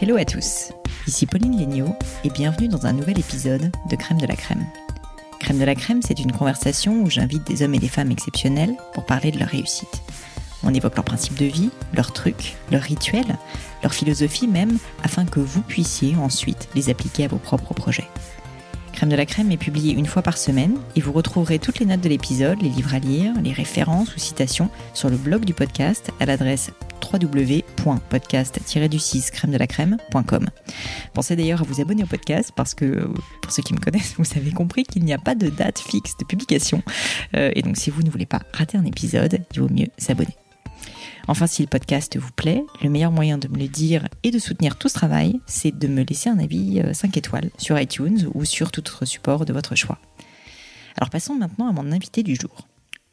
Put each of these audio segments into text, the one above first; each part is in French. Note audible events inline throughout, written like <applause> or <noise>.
Hello à tous, ici Pauline Léniaud et bienvenue dans un nouvel épisode de Crème de la Crème. Crème de la Crème, c'est une conversation où j'invite des hommes et des femmes exceptionnels pour parler de leur réussite. On évoque leurs principes de vie, leurs trucs, leurs rituels, leur philosophie même, afin que vous puissiez ensuite les appliquer à vos propres projets. Crème de la crème est publié une fois par semaine et vous retrouverez toutes les notes de l'épisode, les livres à lire, les références ou citations sur le blog du podcast à l'adresse www.podcast-du6 crème de la crème.com. Pensez d'ailleurs à vous abonner au podcast parce que pour ceux qui me connaissent, vous avez compris qu'il n'y a pas de date fixe de publication. Euh, et donc si vous ne voulez pas rater un épisode, il vaut mieux s'abonner. Enfin, si le podcast vous plaît, le meilleur moyen de me le dire et de soutenir tout ce travail, c'est de me laisser un avis 5 euh, étoiles sur iTunes ou sur tout autre support de votre choix. Alors passons maintenant à mon invité du jour.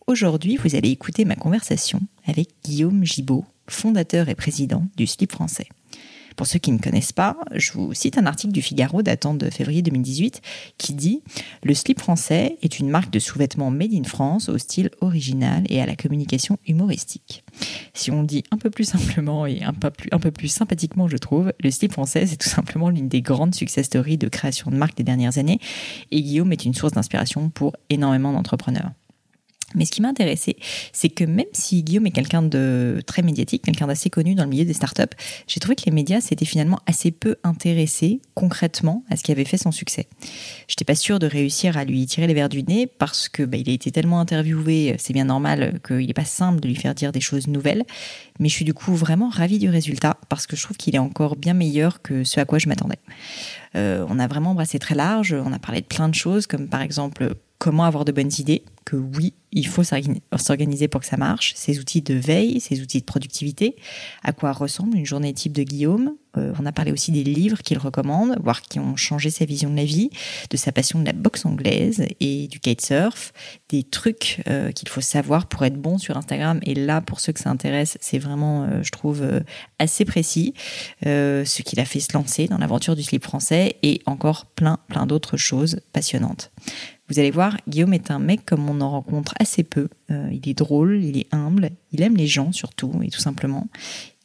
Aujourd'hui, vous allez écouter ma conversation avec Guillaume Gibaud, fondateur et président du Slip français. Pour ceux qui ne connaissent pas, je vous cite un article du Figaro datant de février 2018 qui dit Le slip français est une marque de sous-vêtements made in France au style original et à la communication humoristique. Si on dit un peu plus simplement et un peu plus, sympathiquement, je trouve, le slip français, c'est tout simplement l'une des grandes success stories de création de marque des dernières années et Guillaume est une source d'inspiration pour énormément d'entrepreneurs. Mais ce qui m'a intéressé, c'est que même si Guillaume est quelqu'un de très médiatique, quelqu'un d'assez connu dans le milieu des startups, j'ai trouvé que les médias s'étaient finalement assez peu intéressés concrètement à ce qui avait fait son succès. Je n'étais pas sûre de réussir à lui tirer les verres du nez parce que bah, il a été tellement interviewé, c'est bien normal qu'il n'est pas simple de lui faire dire des choses nouvelles. Mais je suis du coup vraiment ravie du résultat parce que je trouve qu'il est encore bien meilleur que ce à quoi je m'attendais. Euh, on a vraiment embrassé très large, on a parlé de plein de choses comme par exemple comment avoir de bonnes idées, que oui, il faut s'organiser pour que ça marche, ses outils de veille, ses outils de productivité, à quoi ressemble une journée type de Guillaume? Euh, on a parlé aussi des livres qu'il recommande, voire qui ont changé sa vision de la vie, de sa passion de la boxe anglaise et du kitesurf, des trucs euh, qu'il faut savoir pour être bon sur Instagram. Et là, pour ceux que ça intéresse, c'est vraiment, euh, je trouve, assez précis, ce qu'il a fait se lancer dans l'aventure du slip français et encore plein, plein d'autres choses passionnantes. Vous allez voir, Guillaume est un mec comme on en rencontre assez peu. Euh, il est drôle, il est humble, il aime les gens surtout et tout simplement.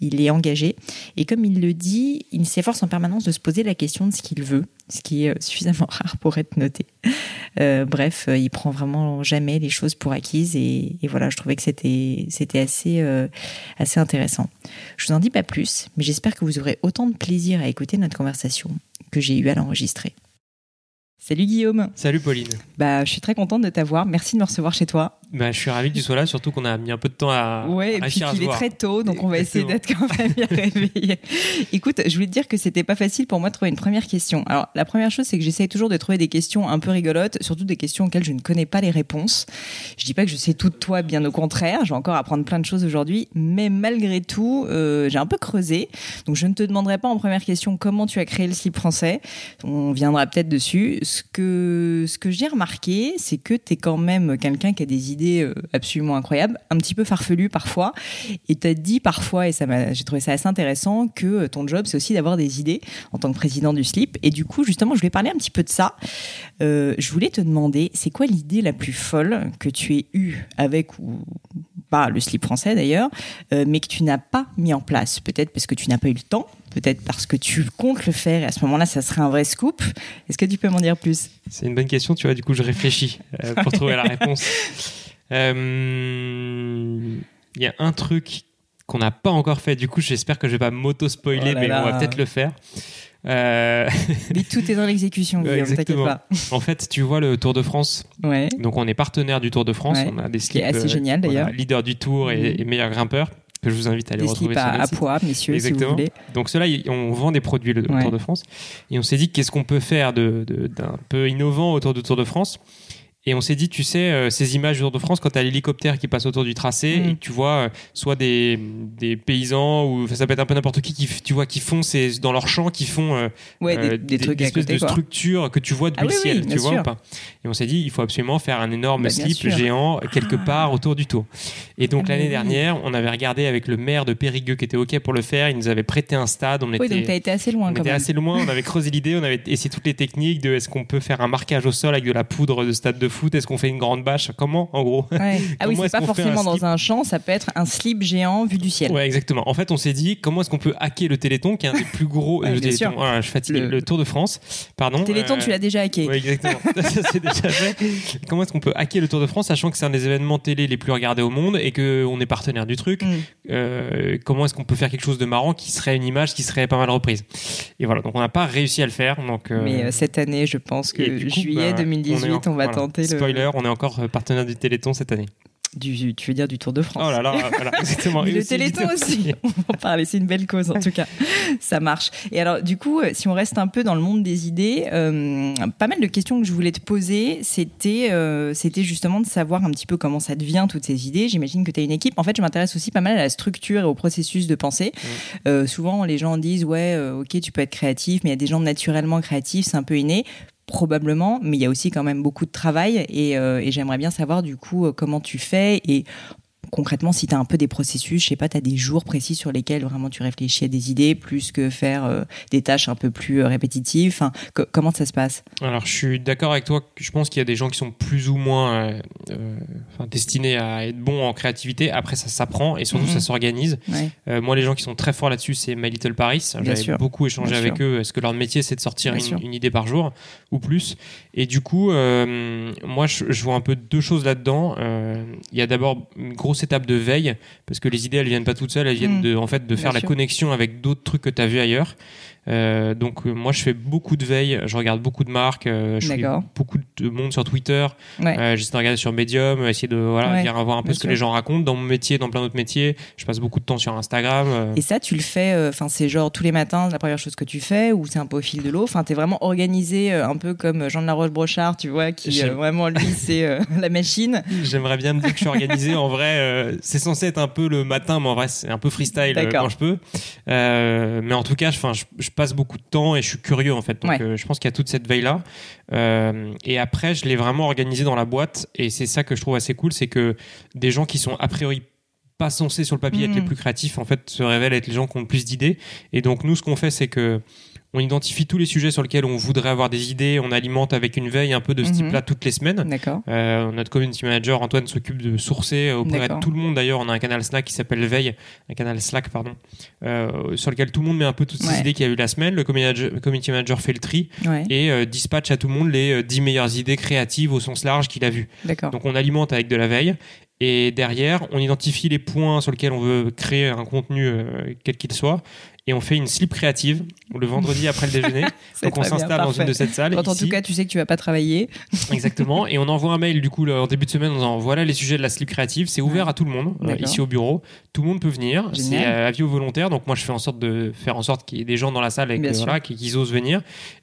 Il est engagé et comme il le dit, il s'efforce en permanence de se poser la question de ce qu'il veut, ce qui est euh, <laughs> suffisamment rare pour être noté. Euh, bref, il prend vraiment jamais les choses pour acquises et, voilà, je trouvais que c'était assez assez intéressant. Je vous en dis pas plus, mais j'espère que vous aurez autant de plaisir à écouter notre conversation que j'ai eu à l'enregistrer. Salut Guillaume. Salut Pauline. Bah, je suis très contente de t'avoir. Merci de me recevoir chez toi. Bah, je suis ravi que tu sois là, surtout qu'on a mis un peu de temps à. Ouais, et puis qu'il est très tôt, donc on va essayer d'être quand même bien réveillé. <laughs> Écoute, je voulais te dire que c'était pas facile pour moi de trouver une première question. Alors, la première chose, c'est que j'essaye toujours de trouver des questions un peu rigolotes, surtout des questions auxquelles je ne connais pas les réponses. Je dis pas que je sais tout de toi, bien au contraire. Je vais encore apprendre plein de choses aujourd'hui, mais malgré tout, euh, j'ai un peu creusé. Donc, je ne te demanderai pas en première question comment tu as créé le slip français. On viendra peut-être dessus. Ce que, ce que j'ai remarqué, c'est que tu es quand même quelqu'un qui a des idées euh, absolument incroyable, un petit peu farfelu parfois. Et tu as dit parfois, et ça j'ai trouvé ça assez intéressant, que euh, ton job, c'est aussi d'avoir des idées en tant que président du slip. Et du coup, justement, je voulais parler un petit peu de ça. Euh, je voulais te demander, c'est quoi l'idée la plus folle que tu aies eue avec ou pas le slip français d'ailleurs, euh, mais que tu n'as pas mis en place? Peut-être parce que tu n'as pas eu le temps, peut-être parce que tu comptes le faire et à ce moment-là, ça serait un vrai scoop. Est-ce que tu peux m'en dire plus? C'est une bonne question, tu vois, du coup, je réfléchis euh, pour trouver la réponse. <laughs> Euh, Il y a un truc qu'on n'a pas encore fait, du coup, j'espère que je vais pas m'auto-spoiler, Oh mais là. on va peut-être le faire. Euh, Mais tout est dans l'exécution, <laughs> Guillaume, t'inquiète Exactement. pas. en fait, tu vois le Tour de France. Ouais. Donc, on est partenaire du Tour de France. Ouais. On a des Ce qui est slips, assez génial, voilà, d'ailleurs. leader du Tour et, Mhm. et meilleur grimpeur, que je vous invite à aller Des retrouver slips sur à, à poids, messieurs, si vous Exactement. voulez. Donc cela, on vend des produits le. Tour de France. Et on s'est dit qu'est-ce qu'on peut faire de- de- d'un peu innovant autour du Tour de France? Et on s'est dit, tu sais, euh, ces images du Tour de France, quand tu as l'hélicoptère qui passe autour du tracé, et que tu vois euh, soit des, des paysans, ou ça peut être un peu n'importe qui, tu vois, qui font ces, dans leur champ, qui font euh, Ouais, des, des trucs à espèces côté, de quoi. structures que tu vois depuis Ah oui, le ciel, oui, tu vois sûr. ou pas Et on s'est dit, il faut absolument faire un énorme Bah, slip sûr. géant quelque Ah. part autour du tour. Et donc Ah, l'année oui. dernière, on avait regardé avec le maire de Périgueux qui était OK pour le faire. Il nous avait prêté un stade. On Oui, était, donc t'as été assez loin on quand était même. assez loin, on avait creusé l'idée, on avait essayé toutes les techniques de est-ce qu'on peut faire un marquage au sol avec de la poudre de stade de foot, est-ce qu'on fait une grande bâche, comment en gros? Ouais. Ah <laughs> oui, c'est est-ce pas un forcément dans un champ, ça peut être un slip géant vu du ciel. Ouais, exactement. En fait, on s'est dit comment est-ce qu'on peut hacker le Téléthon, qui est un des plus gros. Ouais, le bien Téléthon, sûr. voilà, je fatigue. Le- Le... Tour de France, pardon. Téléthon, euh, tu l'as déjà hacké. Oui, exactement. <laughs> ça, c'est déjà fait. Comment est-ce qu'on peut hacker le Tour de France, sachant que c'est un des événements télé les plus regardés au monde et qu'on est partenaire du truc? Mm. euh, Comment est-ce qu'on peut faire quelque chose de marrant qui serait une image qui serait pas mal reprise? Et voilà, donc on n'a pas réussi à le faire. Donc, euh, Mais euh, cette année, je pense que coup, juillet bah, 2018, est en- on, va voilà. tenter le. Spoiler, on est encore euh, partenaire du Téléthon cette année. Du, tu veux dire du Tour de France Oh là là, <laughs> voilà, exactement. Le Téléthon aussi, <laughs> on va en parler, c'est une belle cause en tout cas, ça marche. Et alors du coup, euh, si on reste un peu dans le monde des idées, euh, pas mal de questions que je voulais te poser, c'était euh, c'était justement de savoir un petit peu comment ça devient toutes ces idées. J'imagine que tu as une équipe. En fait, je m'intéresse aussi pas mal à la structure et au processus de pensée. Euh, souvent, les gens disent ouais, ok, tu peux être créatif, mais il y a des gens naturellement créatifs, c'est un peu inné. Probablement, mais il y a aussi quand même beaucoup de travail et, euh, j'aimerais bien savoir du coup euh, comment tu fais et concrètement, si tu as un peu des processus, je sais pas, tu as des jours précis sur lesquels vraiment tu réfléchis à des idées plus que faire euh, des tâches un peu plus euh, répétitives. Enfin, comment ça se passe? Alors, je suis d'accord avec toi. Je pense qu'il y a des gens qui sont plus ou moins euh, enfin, destinés à être bons en créativité. Après, ça s'apprend et surtout, Mhm. ça s'organise. ouais. Moi, les gens qui sont très forts là-dessus, c'est My Little Paris. J'avais beaucoup échangé Bien avec sûr. eux. Est-ce que leur métier, c'est de sortir une, idée par jour ou plus? Et du coup, moi, je, je vois un peu deux choses là-dedans. Il y a d'abord une grosse étape de veille parce que les idées, elles viennent pas toutes seules.Elles viennent Mhm. de, en fait, de faire la sûr. connexion avec d'autres trucs que tu as vu ailleurs. Euh, donc euh, moi je fais beaucoup de veille, je regarde beaucoup de marques, euh, je suis beaucoup de monde sur Twitter, Ouais. j'essaie de regarder sur Medium, essayer de voilà, Ouais, voir un peu ce que les gens racontent dans mon métier, dans plein d'autres métiers. Je passe beaucoup de temps sur Instagram. Et ça, tu le fais, enfin, c'est genre tous les matins, la première chose que tu fais, ou c'est un peu au fil de l'eau? Enfin, t'es vraiment organisé, un peu comme Jean de la Roche-Brochard, tu vois, qui vraiment, lui, c'est <laughs> la machine. J'aimerais bien me dire que je suis organisé. En vrai, c'est censé être un peu le matin, mais en vrai, c'est un peu freestyle quand je peux. Euh, mais en tout cas, enfin, je, je passe beaucoup de temps et je suis curieux en fait. Donc, Ouais. euh, je pense qu'il y a toute cette veille là. Euh, et après, je l'ai vraiment organisé dans la boîte. Et c'est ça que je trouve assez cool, c'est que des gens qui sont a priori pas censés sur le papier être Mhm. les plus créatifs, en fait, se révèlent être les gens qui ont le plus d'idées. Et donc, nous, ce qu'on fait, c'est que on identifie tous les sujets sur lesquels on voudrait avoir des idées, on alimente avec une veille un peu de ce Mhm. type-là toutes les semaines. Euh, notre community manager Antoine s'occupe de sourcer euh, auprès de tout le monde. D'ailleurs, on a un canal Slack qui s'appelle Veille, un canal Slack pardon, euh, sur lequel tout le monde met un peu toutes ces Ouais. idées qu'il y a eu la semaine. Le community manager, fait le tri Ouais. et euh, dispatche à tout le monde les euh, 10 meilleures idées créatives au sens large qu'il a vues. Donc on alimente avec de la veille. Et derrière, on identifie les points sur lesquels on veut créer un contenu, euh, quel qu'il soit, et on fait une slip créative le vendredi après le déjeuner. <laughs> Donc on s'installe dans une de cette salles. Quand en ici. tout cas, tu sais que tu vas pas travailler. <laughs> Exactement. Et on envoie un mail du coup en début de semaine en disant voilà les sujets de la slip créative. C'est ouvert Ouais. à tout le monde euh, ici au bureau. Tout le monde peut venir. C'est euh, avis aux volontaires. Donc moi je fais en sorte de faire en sorte qu'il y ait des gens dans la salle et voilà, qu'ils osent venir.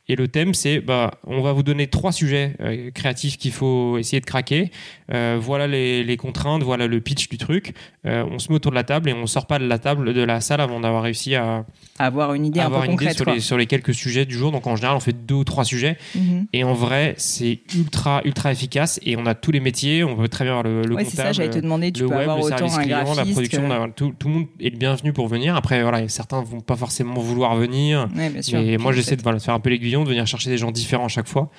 Et le thème c'est bah on va vous donner trois sujets euh, créatifs qu'il faut essayer de craquer. Euh, voilà les, les contraintes. Voilà le pitch du truc. On se met autour de la table et on sort pas de la table de la salle avant d'avoir réussi à Avoir une idée avoir un peu une idée sur les, sur les quelques sujets du jour. Donc en général on fait deux ou trois sujets. Mhm. Et en vrai, c'est ultra, ultra efficace. Et on a tous les métiers. On peut très bien avoir le, le Ouais, c'est ça, comptable, j'allais te demander. Tu le peux web, avoir le autant service un client, la production. que- tout, tout le monde est le bienvenu pour venir. Après, voilà, certains vont pas forcément vouloir venir. Ouais, bien sûr. Mais moi, j'essaie de, voilà, de faire un peu l'aiguillon, de venir chercher des gens différents à chaque fois.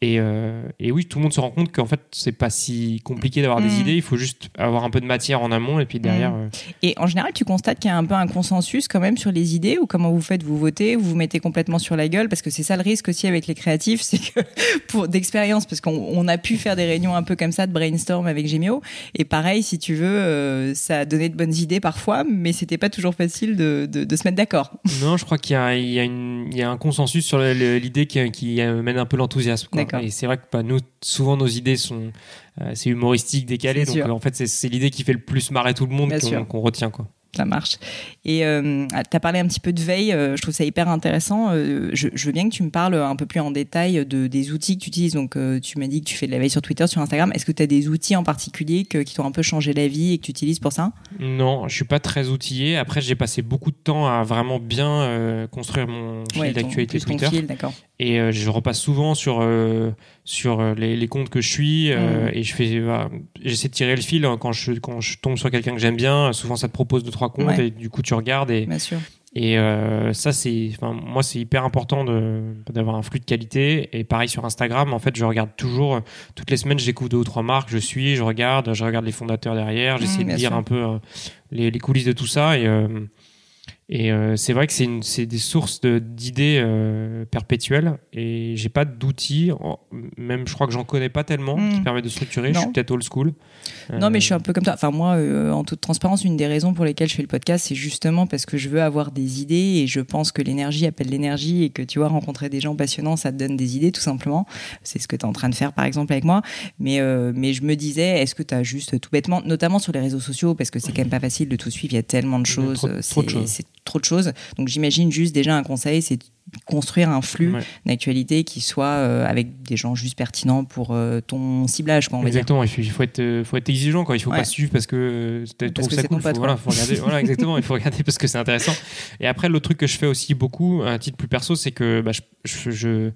Et, euh, et, oui, tout le monde se rend compte qu'en fait, c'est pas si compliqué d'avoir des Mm. idées. Il faut juste avoir un peu de matière en amont et puis derrière. Mm. euh, Et en général, tu constates qu'il y a un peu un consensus quand même sur les idées ou comment vous faites Vous votez, vous vous mettez complètement sur la gueule? Parce que c'est ça le risque aussi avec les créatifs, <laughs> c'est que pour d'expérience, parce qu'on on a pu faire des réunions un peu comme ça de brainstorm avec Gemio. Et pareil, si tu veux, euh, ça a donné de bonnes idées parfois, mais c'était pas toujours facile de, de, de se mettre d'accord. Non, je crois qu'il y, y, y a un consensus sur l'idée qui, qui amène un peu l'enthousiasme. D'accord. Et c'est vrai que bah, nous, souvent, nos idées sont euh, c'est humoristique, décalé. Donc, euh, en fait, c'est- l'idée qui fait le plus marrer tout le monde qu'on retient. Quoi. Ça marche. Et euh, tu as parlé un petit peu de veille, euh, je trouve ça hyper intéressant. Euh, je, je veux bien que tu me parles un peu plus en détail de, des outils que tu utilises. Donc, euh, tu m'as dit que tu fais de la veille sur Twitter, sur Instagram. Est-ce que tu as des outils en particulier que- qui t'ont un peu changé la vie et que tu utilises pour ça? Non, je suis pas très outillé. Après, j'ai passé beaucoup de temps à vraiment bien construire mon fil Ouais, d'actualité Twitter. fil. Et je repasse souvent sur, sur euh, les, les comptes que je suis euh, Mm. et je fais, voilà, j'essaie de tirer le fil hein, quand je, quand je tombe sur quelqu'un que j'aime bien. Souvent, ça te propose deux trois comptes Ouais. et du coup, tu regardes et, Bien sûr. et euh, ça, c'est, enfin, moi, c'est hyper important de, d'avoir un flux de qualité. Et pareil sur Instagram, en fait, je regarde toujours, toutes les semaines, je découvre deux ou trois marques, je suis, je regarde, je regarde les fondateurs derrière, j'essaie Mm, de lire sûr. un peu euh, les, les coulisses de tout ça. Et, euh, et euh, c'est vrai que c'est, des sources d'idées euh, perpétuelles. Et j'ai pas d'outils, même je crois que j'en connais pas tellement, Mm. qui permettent de structurer. Je suis peut-être old school. Non, mais Euh, je suis un peu comme toi. Enfin, moi, en toute transparence, une des raisons pour lesquelles je fais le podcast, c'est justement parce que je veux avoir des idées et je pense que l'énergie appelle l'énergie et que tu vois, rencontrer des gens passionnants, ça te donne des idées, tout simplement. C'est ce que tu es en train de faire, par exemple, avec moi. Mais, euh, mais je me disais, est-ce que tu as juste tout bêtement, notamment sur les réseaux sociaux, parce que c'est quand même pas facile de tout suivre, il y a tellement de choses. C'est trop de choses. Donc, j'imagine juste déjà un conseil, c'est construire un flux Ouais. d'actualité qui soit euh, avec des gens juste pertinents pour euh, ton ciblage, quoi, on va dire. Exactement, il faut, être, euh, faut être exigeant, quoi. Il faut Ouais. pas suivre parce que tu trouves ça c'est cool. faut, voilà, quoi. faut regarder. <laughs> voilà, exactement. Il faut regarder parce que c'est intéressant. Et après, l'autre truc que je fais aussi beaucoup, à titre plus perso, c'est que bah, je, je- je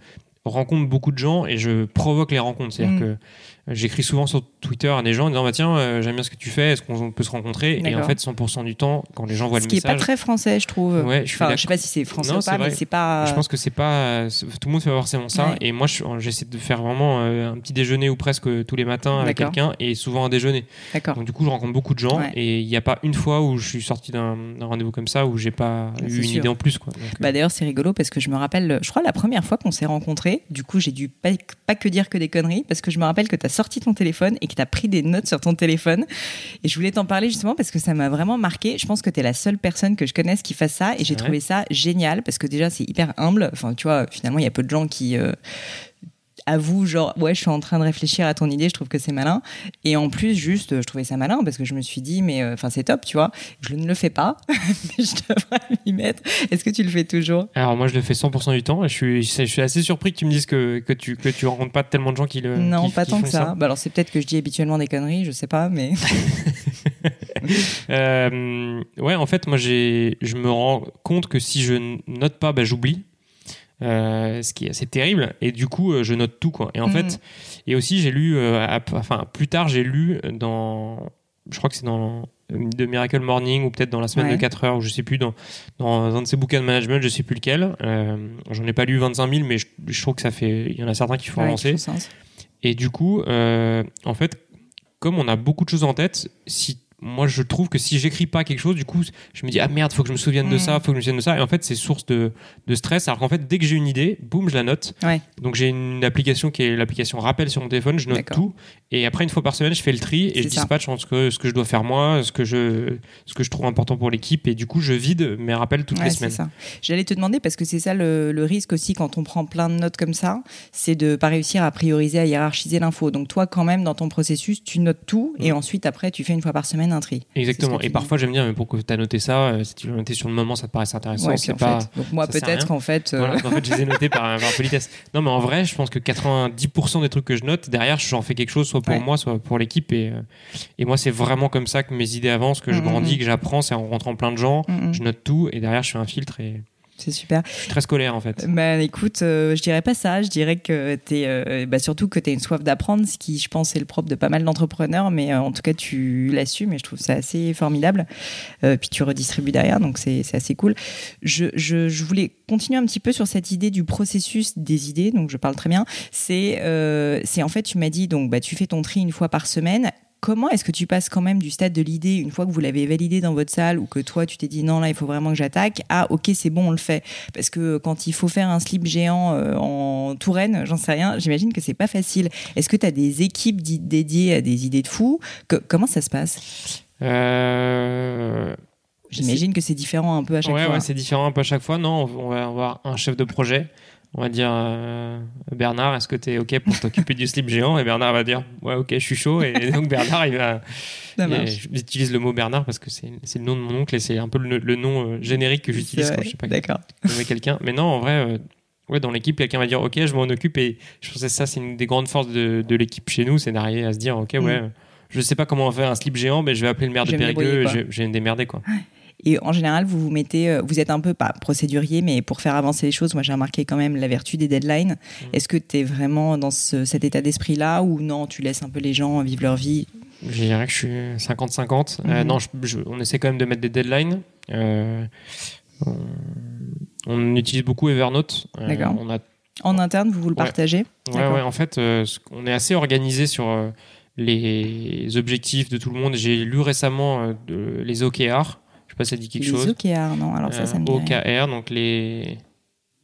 rencontre beaucoup de gens et je provoque les rencontres. C'est-à-dire Mm. que j'écris souvent sur Twitter à des gens en disant bah, Tiens, euh, j'aime bien ce que tu fais, est-ce qu'on peut se rencontrer Et en fait, 100% du temps, quand les gens voient Ce le qui est pas message. très français, je trouve. Ouais, je enfin, je sais pas si c'est français Non, ou pas, mais c'est pas. Je pense que c'est pas c'est- tout le monde fait forcément ça Ouais. et moi je- j'essaie de faire vraiment euh, un petit déjeuner ou presque euh, tous les matins avec quelqu'un et souvent un déjeuner. Donc du coup je rencontre beaucoup de gens Ouais. et il n'y a pas une fois où je suis sorti d'un rendez-vous comme ça où j'ai pas C'est eu une sûr. idée en plus quoi. Donc, euh, Bah d'ailleurs c'est rigolo parce que je me rappelle, je crois la première fois qu'on s'est rencontrés, du coup j'ai dû pas, pas que dire que des conneries parce que je me rappelle que tu as sorti ton téléphone et que tu as pris des notes sur ton téléphone et je voulais t'en parler justement parce que ça m'a vraiment marqué. Je pense que tu es la seule personne que je connaisse qui fasse ça et j'ai trouvé ça génial parce que déjà c'est hyper humble. Enfin tu vois finalement il y a peu de gens qui euh, avouent genre ouais je suis en train de réfléchir à ton idée, je trouve que c'est malin et en plus juste je trouvais ça malin parce que je me suis dit mais euh, enfin c'est top tu vois. Je ne le fais pas <laughs> mais je devrais m'y mettre. Est-ce que tu le fais toujours? Alors moi je le fais 100% du temps je suis, je suis assez surpris que tu me dises que, que tu que tu rencontres pas tellement de gens qui le Non, qui- pas qui tant que ça. Bah alors c'est peut-être que je dis habituellement des conneries, je sais pas, mais <laughs> <laughs> Euh, ouais, en fait, moi, je me rends compte que si je note pas, bah, j'oublie. Euh, ce qui est assez terrible. Et du coup euh, je note tout quoi. Et en Mhm. fait et aussi j'ai lu euh, à- enfin plus tard j'ai lu dans je crois que c'est dans de Miracle Morning ou peut-être dans la semaine Ouais. de 4 heures ou je sais plus dans, dans un de ces bouquins de management je sais plus lequel. J'en ai pas lu 25 000 mais je, je trouve que ça fait il y en a certains qui font Ouais, avancer. et du coup, en fait, comme on a beaucoup de choses en tête, si moi je trouve que si j'écris pas quelque chose, du coup, je me dis ah merde, faut que je me souvienne de Mm. ça, faut que je me souvienne de ça. Et en fait, c'est source de, de stress. Alors qu'en fait, dès que j'ai une idée, boum, je la note. Ouais. Donc j'ai une application qui est l'application rappel sur mon téléphone. Je note tout. Et après, une fois par semaine, je fais le tri et je ça. dispatche entre ce que, ce que je dois faire moi, ce que je, ce que je trouve important pour l'équipe. Et du coup, je vide mes rappels toutes Ouais, les semaines. J'allais te demander parce que c'est ça le, le risque aussi quand on prend plein de notes comme ça, c'est de pas réussir à prioriser, à hiérarchiser l'info. Donc toi, quand même, dans ton processus, tu notes tout et Mm. ensuite après, tu fais une fois par semaine un tri. Exactement. Et parfois, j'aime dire, mais pourquoi tu as noté ça Euh, Si tu l'as noté sur le moment, ça te paraissait intéressant. Ouais, c'est pas. fait. Donc moi, peut-être rien. qu'en fait, euh, Voilà, en fait, je les ai notés par, <laughs> par politesse. Non, mais en vrai, je pense que 90% des trucs que je note, derrière, j'en fais quelque chose, soit pour Ouais. moi, soit pour l'équipe. Et, euh, et moi, c'est vraiment comme ça que mes idées avancent, que je Mhm. grandis, que j'apprends, c'est en rencontrant plein de gens. mm, mm. Je note tout, et derrière, je fais un filtre. Et, C'est super. Je suis très scolaire en fait. Bah écoute, euh, je dirais pas ça. Je dirais que t'es, euh, bah, surtout que tu as une soif d'apprendre, ce qui, je pense, est le propre de pas mal d'entrepreneurs. Mais euh, en tout cas, tu l'assumes et je trouve ça assez formidable. puis tu redistribues derrière, donc c'est assez cool. Je, je, je, voulais continuer un petit peu sur cette idée du processus des idées. Donc je parle très bien. C'est, c'est en fait, tu m'as dit donc bah tu fais ton tri une fois par semaine comment est-ce que tu passes quand même du stade de l'idée, une fois que vous l'avez validé dans votre salle, ou que toi, tu t'es dit non, là, il faut vraiment que j'attaque, à ok, c'est bon, on le fait. Parce que quand il faut faire un slip géant euh, en Touraine, j'en sais rien, j'imagine que c'est pas facile. Est-ce que tu as des équipes dédiées à des idées de fous comment ça se passe? Euh, J'imagine que c'est différent un peu à chaque fois. Ouais, c'est différent un peu à chaque fois. Non, on va avoir un chef de projet on va dire euh, Bernard, est-ce que tu es OK pour t'occuper du slip géant? Et Bernard va dire Ouais, OK, je suis chaud. Et <laughs> donc Bernard, il va. J'utilise le mot Bernard parce que c'est le nom de mon oncle et c'est un peu le, nom euh, générique que j'utilise quand je sais pas nommer quelqu'un. Mais non, en vrai, euh, ouais, dans l'équipe, quelqu'un va dire OK, je m'en occupe. Et je pense que ça, c'est une des grandes forces de, l'équipe chez nous c'est d'arriver à se dire OK, ouais, mm. je sais pas comment on fait un slip géant, mais je vais appeler le maire de Périgueux, je, je vais me démerder. Quoi. Et en général, vous vous mettez, euh, vous êtes un peu pas procédurier, mais pour faire avancer les choses, moi j'ai remarqué quand même la vertu des deadlines. Mmh. Est-ce que tu es vraiment dans cet état d'esprit-là ou non, tu laisses un peu les gens vivre leur vie? Je dirais que je suis 50-50. Euh, mmh. non, on essaie quand même de mettre des deadlines. Euh, on, utilise beaucoup Evernote. D'accord. En interne, vous vous le partagez? Ouais, ouais, en fait, on est assez organisé sur les objectifs de tout le monde. J'ai lu récemment les OKR, sais pas si ça dit quelque chose. Les OKR, non, alors ça, ça me dit OKR, donc les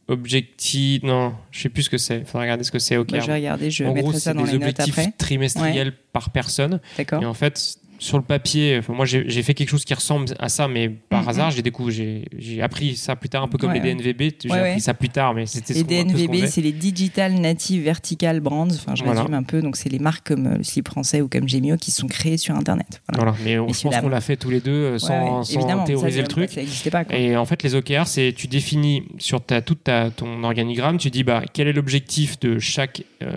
objectifs. Non, je sais plus ce que c'est. Il faudrait regarder ce que c'est OKR. Bah, je vais regarder, je en mettrai gros, ça dans les notes après. objectifs trimestriels par personne. D'accord. Et en fait, sur le papier, moi j'ai fait quelque chose qui ressemble à ça, mais par mhm. hasard, j'ai découvert, j'ai appris ça plus tard, un peu comme les DNVB. J'ai appris ça plus tard, mais c'était Les DNVB, c'est les Digital Native Vertical Brands. Enfin, je résume un peu. Donc, c'est les marques comme le slip français ou comme Gemio qui sont créées sur Internet. Voilà. Mais on, je pense qu'on l'a fait tous les deux euh, sans, sans théoriser le truc. Ça n'existait pas. Quoi. Et en fait, les OKR, c'est tu définis sur ta, toute ta, ton organigramme, tu dis bah, quel est l'objectif de chaque euh,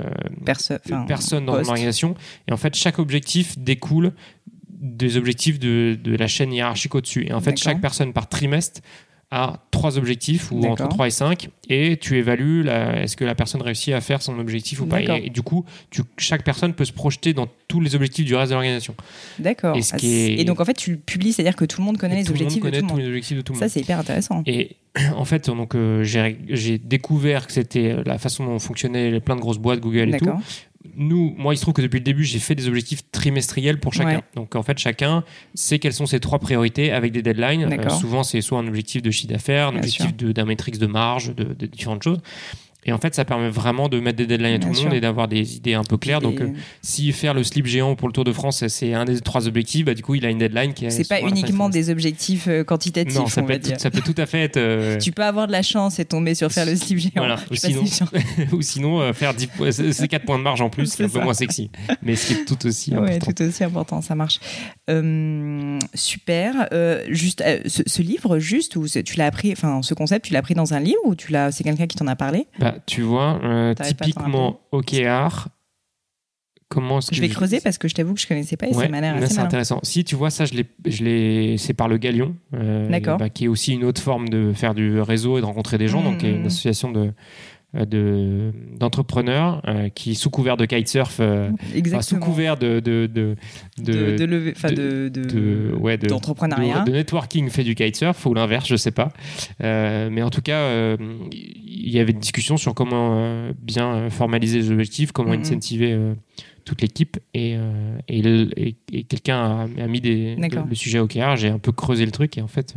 personne dans l'organisation. Et en fait, chaque objectif découle des objectifs de, de la chaîne hiérarchique au-dessus. Et en fait, chaque personne par trimestre a trois objectifs ou entre 3 et 5 et tu évalues est-ce que la personne réussit à faire son objectif ou pas. Et, du coup tu, chaque personne peut se projeter dans tous les objectifs du reste de l'organisation. D'accord. Et, ah, et, donc en fait tu le publies c'est à dire que tout le monde connaît les objectifs, connaît de tout tous les objectifs de tout le monde. ça c'est hyper intéressant. Et <clears throat> en fait donc euh, j'ai découvert que c'était la façon dont fonctionnaient plein de grosses boîtes Google et tout nous, moi, il se trouve que depuis le début, j'ai fait des objectifs trimestriels pour chacun. Donc, en fait, chacun sait quelles sont ses trois priorités avec des deadlines. Euh, souvent, c'est soit un objectif de chiffre d'affaires, un objectif d'un matrix de marge, de, différentes choses. Et en fait, ça permet vraiment de mettre des deadlines à tout le monde et d'avoir des idées un peu claires. Donc, euh, si faire le slip géant pour le Tour de France, c'est un des trois objectifs, bah, du coup, il a une deadline qui est. C'est pas uniquement des objectifs euh, quantitatifs. Non, ça, peut, être, ça peut tout à fait être. <laughs> Euh, tu peux avoir de la chance et tomber sur faire le slip géant. Voilà. <laughs> Ou sinon, ou sinon, faire 10 ces 4 points de marge en plus, c'est un peu moins sexy. Mais ce qui est tout aussi important. Oui, tout aussi important, ça marche. super. juste, ce, livre, juste, ou tu l'as appris, enfin, ce concept, tu l'as appris dans un livre ou tu l'as, c'est quelqu'un qui t'en a parlé? Bah, tu vois, euh, typiquement OKR, comment est-ce que je vais creuser parce que je t'avoue que je connaissais pas et ça m'a l'air assez C'est intéressant. Si tu vois ça, je l'ai, c'est par le Galion, euh, bah, qui est aussi une autre forme de faire du réseau et de rencontrer des gens, donc une mmh. association de euh, de d'entrepreneurs euh, qui sous couvert de kitesurf euh, sous couvert de de de de, de, de, ouais, d'entrepreneuriat. de, networking fait du kitesurf ou l'inverse je sais pas. Mais en tout cas il y avait une discussion sur comment bien formaliser les objectifs comment mm-hmm. incentiver toute l'équipe. Et, et, et, quelqu'un a, mis des, le, sujet au OKR j'ai un peu creusé le truc et en fait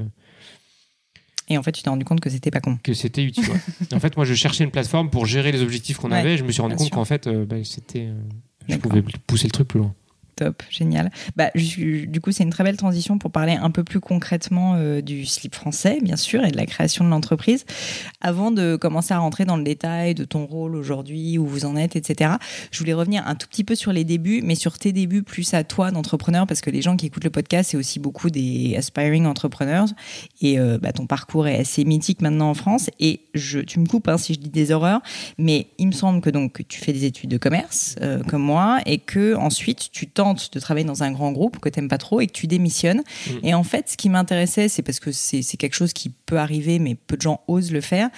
et en fait, tu t'es rendu compte que c'était pas con. Que c'était utile. <laughs> en fait, moi, je cherchais une plateforme pour gérer les objectifs qu'on avait. Et je me suis rendu compte qu'en fait, euh, bah, c'était, euh, je pouvais pousser le truc plus loin. Top, génial. Bah, du coup, c'est une très belle transition pour parler un peu plus concrètement euh, du slip français, bien sûr, et de la création de l'entreprise. Avant de commencer à rentrer dans le détail de ton rôle aujourd'hui, où vous en êtes, etc., je voulais revenir un tout petit peu sur les débuts, mais sur tes débuts plus à toi d'entrepreneur, parce que les gens qui écoutent le podcast, c'est aussi beaucoup des aspiring entrepreneurs, et euh, bah, ton parcours est assez mythique maintenant en France. Et je, tu me coupes hein, si je dis des horreurs, mais il me semble que donc tu fais des études de commerce, euh, comme moi, et que ensuite tu t'en de travailler dans un grand groupe que t'aimes pas trop et que tu démissionnes. Mm. Et en fait, ce qui m'intéressait, c'est parce que c'est quelque chose qui peut arriver, mais peu de gens osent le faire.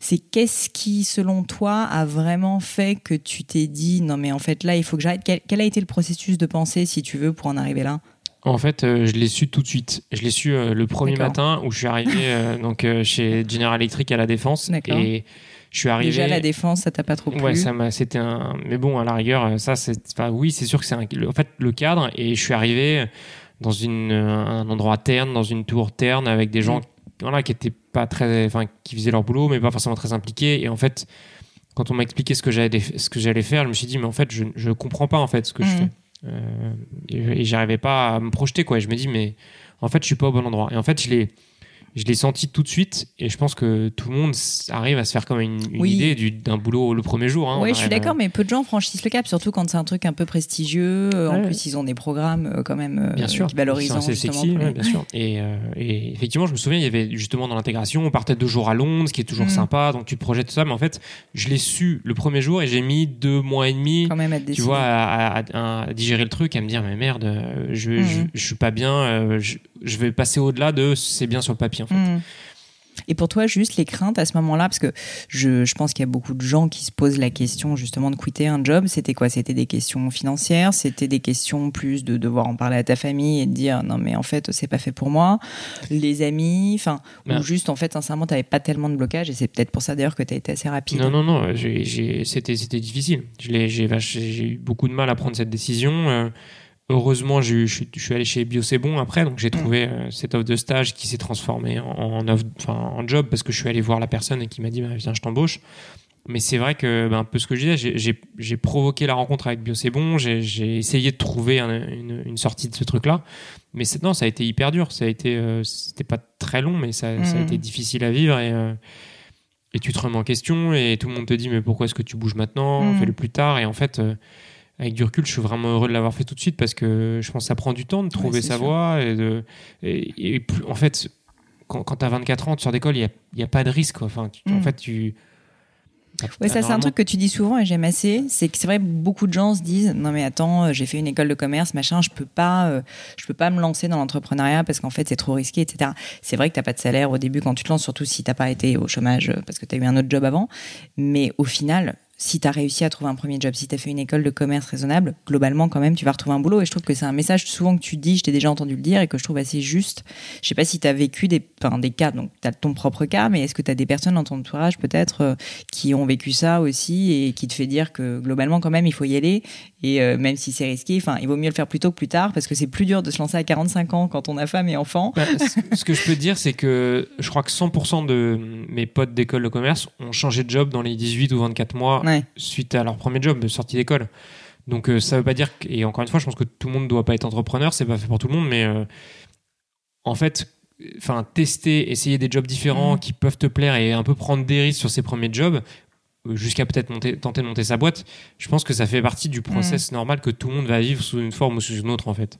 C'est qu'est-ce qui, selon toi, a vraiment fait que tu t'es dit non mais en fait là, il faut que j'arrête. Quel, quel a été le processus de pensée, si tu veux, pour en arriver là? En fait, euh, je l'ai su tout de suite. Je l'ai su euh, le premier matin où je suis arrivé euh, donc chez General Electric à la Défense et je suis arrivé. Déjà la défense, ça t'a pas trop plu Ouais, ça m'a, c'était un. Mais bon, à la rigueur, ça, c'est. Enfin, oui, c'est sûr que c'est un... en fait le cadre. Et je suis arrivé dans une, un endroit terne, dans une tour terne, avec des gens, Mm. voilà, qui étaient pas très, enfin, qui faisaient leur boulot, mais pas forcément très impliqués. Et en fait, quand on m'a expliqué ce que j'allais, ce que j'allais faire, je me suis dit, mais en fait, je, je comprends pas en fait ce que je Mm. fais. Euh, et, et j'arrivais pas à me projeter, quoi. Et je me dis, mais en fait, je suis pas au bon endroit. Et en fait, je l'ai. Je l'ai senti tout de suite et je pense que tout le monde arrive à se faire comme une, une Oui. idée du- d'un boulot le premier jour. hein. Oui, je suis à- d'accord, mais peu de gens franchissent le cap, surtout quand c'est un truc un peu prestigieux. Euh, En Ouais. plus, ils ont des programmes euh, quand même euh, Bien sûr, valorisants. c'est justement, sexy, pour les- ouais, bien sûr. Et, euh, et effectivement, je me souviens, il y avait justement dans l'intégration, on partait deux jours à Londres, ce qui est toujours Mm. sympa, donc tu te projettes tout ça. Mais en fait, je l'ai su le premier jour et j'ai mis deux mois et demi, Quand même être tu vois, à, à- à digérer le truc, à me dire, mais merde, euh, je, Mm. je, je suis pas bien, euh, je, je vais passer au-delà de c'est bien sur le papier, en fait. Mm. Et pour toi, juste les craintes à ce moment-là, parce que je, je pense qu'il y a beaucoup de gens qui se posent la question justement de quitter un job. C'était quoi? C'était des questions financières? C'était des questions plus de devoir en parler à ta famille et de dire non mais en fait c'est pas fait pour moi. Les amis, enfin Ben. ou juste en fait sincèrement t'avais pas tellement de blocage et c'est peut-être pour ça d'ailleurs que t'as été assez rapide. Non, non, non, c'était difficile. J'ai eu beaucoup de mal à prendre cette décision. Euh, heureusement, je suis, je suis allé chez Bio C'est Bon après, donc j'ai trouvé euh, cette offre de stage qui s'est transformée en, en, offre- en job parce que je suis allé voir la personne et qui m'a dit bah, Viens, je t'embauche. Mais c'est vrai que, ben, un peu ce que je disais, j'ai- provoqué la rencontre avec Bio C'est Bon, j'ai essayé de trouver un- une, une sortie de ce truc-là. Mais non, ça a été hyper dur. Ça a été, euh, c'était pas très long, mais ça, ça a Mhm. été difficile à vivre et. euh, et tu te remets en question et tout le monde te dit mais pourquoi est-ce que tu bouges maintenant? Mhm. fais-le plus tard et en fait avec du recul je suis vraiment heureux de l'avoir fait tout de suite parce que je pense que ça prend du temps de trouver sa sûr. voie et de et, et plus- en fait quand, quand tu as 24 ans tu sors d'école il n'y a, y a pas de risque quoi. enfin tu- en Mhm. fait tu Ouais, ça c'est un truc que tu dis souvent et j'aime assez. C'est que c'est vrai, beaucoup de gens se disent non mais attends, euh, j'ai fait une école de commerce, machin, je peux pas, euh, je peux pas me lancer dans l'entrepreneuriat parce qu'en fait c'est trop risqué, etc. C'est vrai que t'as pas de salaire au début quand tu te lances, surtout si t'as pas été au chômage euh, parce que t'as eu un autre job avant. Mais au final, si t'as réussi à trouver un premier job, si t'as fait une école de commerce raisonnable, globalement quand même tu vas retrouver un boulot. Et je trouve que c'est un message souvent que tu dis, je t'ai déjà entendu le dire et que je trouve assez juste. Je sais pas si t'as vécu des, des cas, donc t'as ton propre cas, mais est-ce que t'as des personnes dans ton entourage peut-être euh, qui ont vécu ça aussi et qui te fait dire que globalement quand même il faut y aller et euh, même si c'est risqué il vaut mieux le faire plus tôt que plus tard parce que c'est plus dur de se lancer à 45 ans quand on a femme et enfant Bah, ce que je peux dire, c'est que je crois que 100% de mes potes d'école de commerce ont changé de job dans les 18 ou 24 mois ouais suite à leur premier job de sortie d'école. Donc euh, ça veut pas dire que, et encore une fois, je pense que tout le monde ne doit pas être entrepreneur, c'est pas fait pour tout le monde, mais euh, en fait, enfin tester, essayer des jobs différents Mhm. qui peuvent te plaire et un peu prendre des risques sur ses premiers jobs euh, jusqu'à peut-être monter, tenter de monter sa boîte, je pense que ça fait partie du process normal que tout le monde va vivre sous une forme ou sous une autre en fait.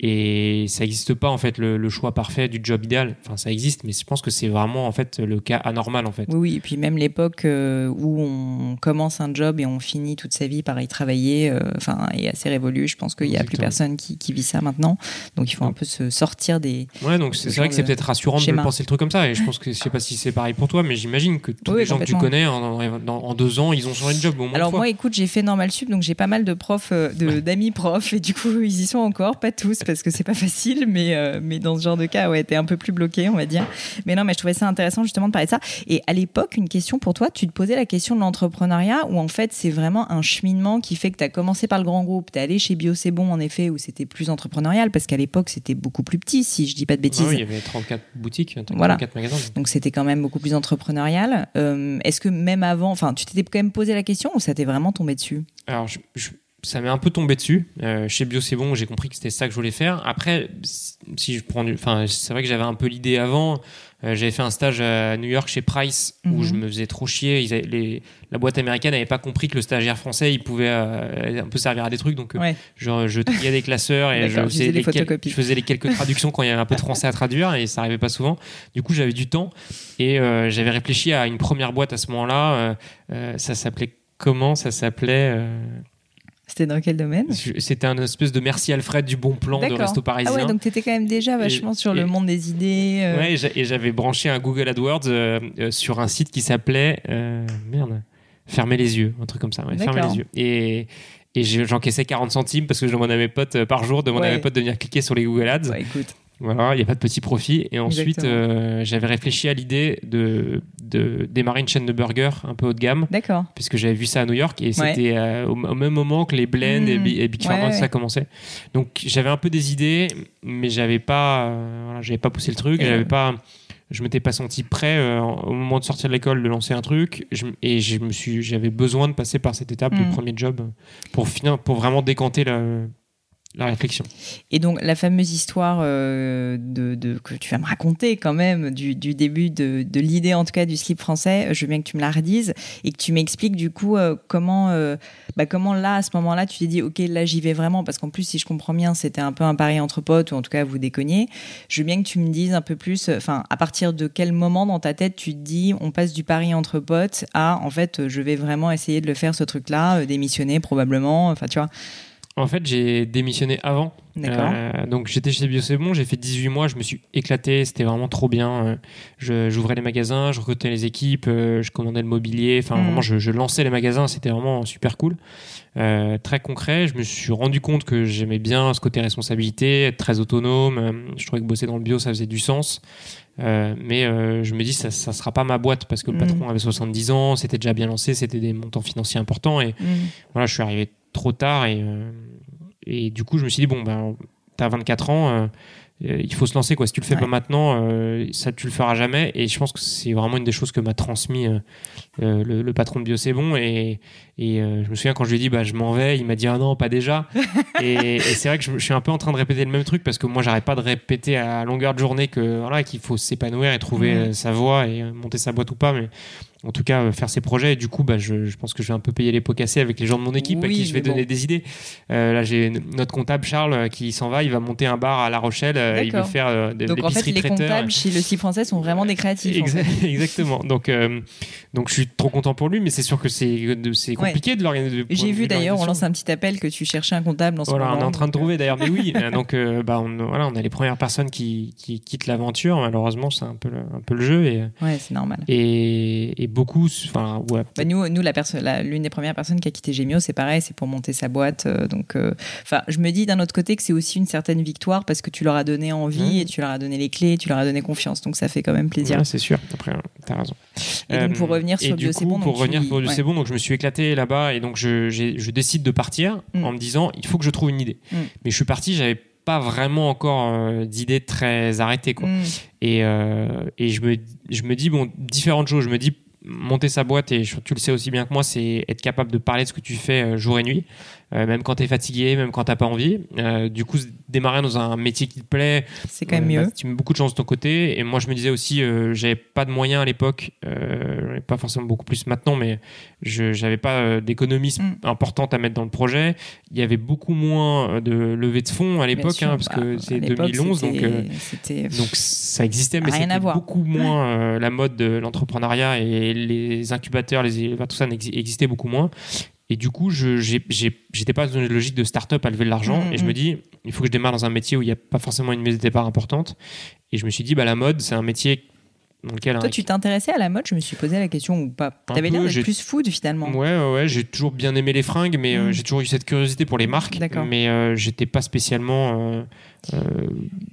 Et ça n'existe pas en fait le, le choix parfait du job idéal. Enfin, ça existe, mais je pense que c'est vraiment en fait le cas anormal en fait. oui oui et puis même l'époque euh, où on commence un job et on finit toute sa vie par y travailler euh, enfin est assez révolue je pense qu'il y a plus personne qui, qui vit ça maintenant donc il faut un peu se sortir des Ouais, donc c'est ce c'est vrai que c'est de peut-être rassurant de schéma. penser le truc comme ça. Et je pense que je sais pas si c'est pareil pour toi, mais j'imagine que tous Oui, les gens que tu connais en, en- en deux ans, ils ont changé de job au moins Alors moi, écoute, j'ai fait normal sup, donc j'ai pas mal de profs, euh, de- d'amis profs, et du coup, ils y sont encore, pas tous, parce que c'est pas <laughs> facile, mais euh, mais dans ce genre de cas, ouais, t'es un peu plus bloqué, on va dire. Mais non, mais je trouvais ça intéressant justement de parler de ça. Et à l'époque, une question pour toi, tu te posais la question de l'entrepreneuriat, où en fait, c'est vraiment un cheminement qui fait que t'as commencé par le grand groupe, t'es allé chez Bio C'est Bon, en effet, où c'était plus entrepreneurial, parce qu'à l'époque, c'était beaucoup plus petit, si je dis pas de bêtises. oui, il y avait 34 boutiques, 34 Voilà. magasins. Donc c'était quand même beaucoup plus entrepreneurial. Euh, Est-ce que même avant, enfin, tu t'étais quand même posé la question ou ça t'est vraiment tombé dessus? Alors, je- je- ça m'est un peu tombé dessus. Euh, chez Bio, c'est bon, j'ai compris que c'était ça que je voulais faire. Après, si je prends du. Enfin, c'est vrai que j'avais un peu l'idée avant. Euh, j'avais fait un stage à New York chez Price où Mhm. je me faisais trop chier. Ils avaient- les- la boîte américaine n'avait pas compris que le stagiaire français, il pouvait euh, un peu servir à des trucs. Donc, Ouais. je, je triais des classeurs et <laughs> je faisais, les quel- photocopies. je faisais les quelques traductions quand il y avait un peu de français à traduire et ça arrivait pas souvent. Du coup, j'avais du temps et j'avais réfléchi à une première boîte à ce moment-là. Ça s'appelait comment? Ça s'appelait. C'était dans quel domaine? C'était un espèce de merci Alfred du bon plan de Resto Parisien. Ah ouais, donc tu étais quand même déjà vachement sur le monde des idées. Euh. Ouais, et j'avais branché un Google AdWords euh, euh, sur un site qui s'appelait. merde. Fermer les yeux, un truc comme ça. Ouais, fermer les yeux. Et, et j'encaissais 40 centimes parce que je demandais à mes potes par jour, demandais à mes potes de venir cliquer sur les Google Ads. Ouais, écoute. Voilà, il n'y a pas de petit profit. Et ensuite, euh, j'avais réfléchi à l'idée de, de, démarrer une chaîne de burgers un peu haut de gamme. D'accord. Puisque j'avais vu ça à New York et c'était euh, au, même moment que les Blend et, mmh. Big Pharma, ça commençait. Donc j'avais un peu des idées, mais j'avais pas, euh, voilà, j'avais pas poussé le truc. J'avais pas, je m'étais pas senti prêt au moment de sortir de l'école de lancer un truc. et je me suis, j'avais besoin de passer par cette étape, mmh. premier job, pour, finir, pour vraiment décanter la la réflexion. Et donc la fameuse histoire euh, de, que tu vas me raconter quand même du, début de, l'idée en tout cas du slip français, je veux bien que tu me la redises et que tu m'expliques du coup euh, comment, euh, bah, comment là à ce moment-là tu t'es dit ok là j'y vais vraiment parce qu'en plus si je comprends bien c'était un peu un pari entre potes ou en tout cas vous déconniez. Je veux bien que tu me dises un peu plus, enfin à partir de quel moment dans ta tête tu te dis on passe du pari entre potes à en fait je vais vraiment essayer de le faire ce truc là, démissionner probablement, enfin tu vois. En fait, j'ai démissionné avant. Euh, donc j'étais chez Bio C'est Bon, j'ai fait 18 mois, je me suis éclaté, c'était vraiment trop bien. Euh, j'ouvrais les magasins, je recrutais les équipes, euh, je commandais le mobilier, enfin mm. vraiment je, lançais les magasins, c'était vraiment super cool. très concret, je me suis rendu compte que j'aimais bien ce côté responsabilité, être très autonome. je trouvais que bosser dans le bio, ça faisait du sens. mais je me dis ça ça sera pas ma boîte parce que le mm. patron avait 70 ans, c'était déjà bien lancé, c'était des montants financiers importants et mm. voilà, je suis arrivé trop tard et, euh, et du coup je me suis dit bon ben t'as 24 ans euh, euh, il faut se lancer quoi. Si tu le fais pas maintenant ça tu le feras jamais. Et je pense que c'est vraiment une des choses que m'a transmis le, patron de Bio c'est bon. Et, et je me souviens quand je lui ai dit bah je m'en vais il m'a dit ah non pas déjà. <laughs> Et, c'est vrai que je, suis un peu en train de répéter le même truc parce que moi j'arrête pas de répéter à longueur de journée que voilà qu'il faut s'épanouir et trouver sa voie et monter sa boîte ou pas. Mais en tout cas euh, faire ses projets. Et du coup, bah, je, pense que je vais un peu payer les pots cassés avec les gens de mon équipe à qui je vais donner des idées. Euh, là, j'ai notre comptable Charles euh, qui s'en va. Il va monter un bar à La Rochelle. il veut faire de Donc en fait, les comptables chez le site français sont vraiment des créatifs. <laughs> Exactement. Donc, donc je suis trop content pour lui, mais c'est sûr que c'est compliqué de l'organiser. J'ai vu d'ailleurs, on lance un petit appel que tu cherchais un comptable dans ce voilà, On est en train de trouver d'ailleurs, mais oui. donc bah, on, voilà, on a les premières personnes qui, qui quittent l'aventure. Malheureusement, c'est un peu le, un peu le jeu et. Ouais, c'est normal. Et, et beaucoup, enfin bah, nous, nous la l'une des premières personnes qui a quitté Gemio, c'est pareil, c'est pour monter sa boîte. Euh, donc, euh, enfin, je me dis d'un autre côté que c'est aussi une certaine victoire parce que tu leur as donné envie et tu leur as donné les clés, tu leur as donné confiance. Donc, ça fait quand même plaisir. c'est sûr. Après, t'as raison. Et donc, pour revenir sur du bon, pour revenir sur du bon, donc je me suis éclaté là-bas et donc je, je décide de partir mm. en me disant, il faut que je trouve une idée. Mm. Mais je suis parti, j'avais pas vraiment encore euh, d'idées très arrêtées quoi. Mm. Et, et je me je me dis bon différentes choses. Je me dis monter sa boîte, et tu le sais aussi bien que moi, c'est être capable de parler de ce que tu fais euh, jour et nuit. Euh, même quand tu es fatigué, même quand tu pas envie. Euh, du coup, démarrer dans un métier qui te plaît, c'est quand même mieux. Bah, tu mets beaucoup de chance de ton côté. Et moi, je me disais aussi, j'avais pas de moyens à l'époque, pas forcément beaucoup plus maintenant, mais je j'avais pas d'économies mm. importantes à mettre dans le projet. Il y avait beaucoup moins de levée de fonds à l'époque, hein, parce que bah, c'est 2011, donc, donc ça existait, mais c'était beaucoup moins la mode de l'entrepreneuriat et les incubateurs, les, tout ça existait beaucoup moins. Et du coup, je j'étais pas dans une logique de start-up à lever de l'argent. Mmh, et je me mmh. dis, il faut que je démarre dans un métier où il n'y a pas forcément une mise de départ importante. Et je me suis dit, bah, la mode, c'est un métier dans lequel. Toi, tu t'intéressais à la mode? Je me suis posé la question ou pas T'avais l'air d'être plus food finalement. Ouais, ouais, ouais j'ai toujours bien aimé les fringues, mais euh, mmh. j'ai toujours eu cette curiosité pour les marques. Mais euh, j'étais pas spécialement. Euh,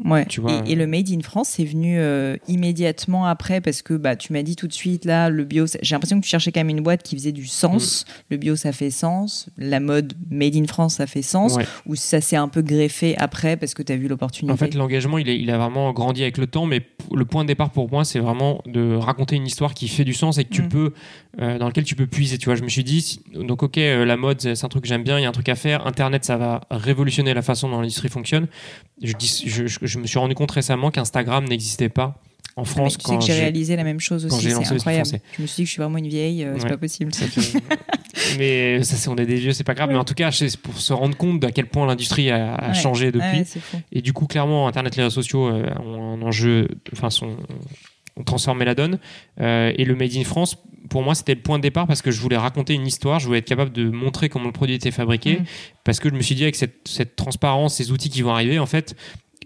ouais. Tu vois. Et, le Made in France, c'est venu euh, immédiatement après parce que bah, tu m'as dit tout de suite, là, le bio, j'ai l'impression que tu cherchais quand même une boîte qui faisait du sens. Mm. Le bio, ça fait sens. La mode Made in France, ça fait sens. Ou ça s'est un peu greffé après parce que tu as vu l'opportunité? En fait, l'engagement, il, il, a vraiment grandi avec le temps, mais le point de départ pour moi, c'est vraiment de raconter une histoire qui fait du sens et que tu mm. peux, euh, dans lequel tu peux puiser. Tu vois, je me suis dit, donc ok, la mode, c'est un truc que j'aime bien, il y a un truc à faire. Internet, ça va révolutionner la façon dont l'industrie fonctionne je, je, me suis rendu compte récemment qu'Instagram n'existait pas en France. tu sais que j'ai réalisé la même chose aussi, c'est incroyable. Je me suis dit que je suis vraiment une vieille, euh, c'est pas possible. <laughs> mais ça, on est des vieux, c'est pas grave. Mais en tout cas, c'est pour se rendre compte d'à quel point l'industrie a, changé depuis. et du coup, clairement, Internet, les réseaux sociaux euh, ont un enjeu, enfin, sont, ont transformé la donne. Euh, et le Made in France, pour moi, c'était le point de départ parce que je voulais raconter une histoire, je voulais être capable de montrer comment le produit était fabriqué, Mhm. parce que je me suis dit avec cette, cette transparence, ces outils qui vont arriver, en fait,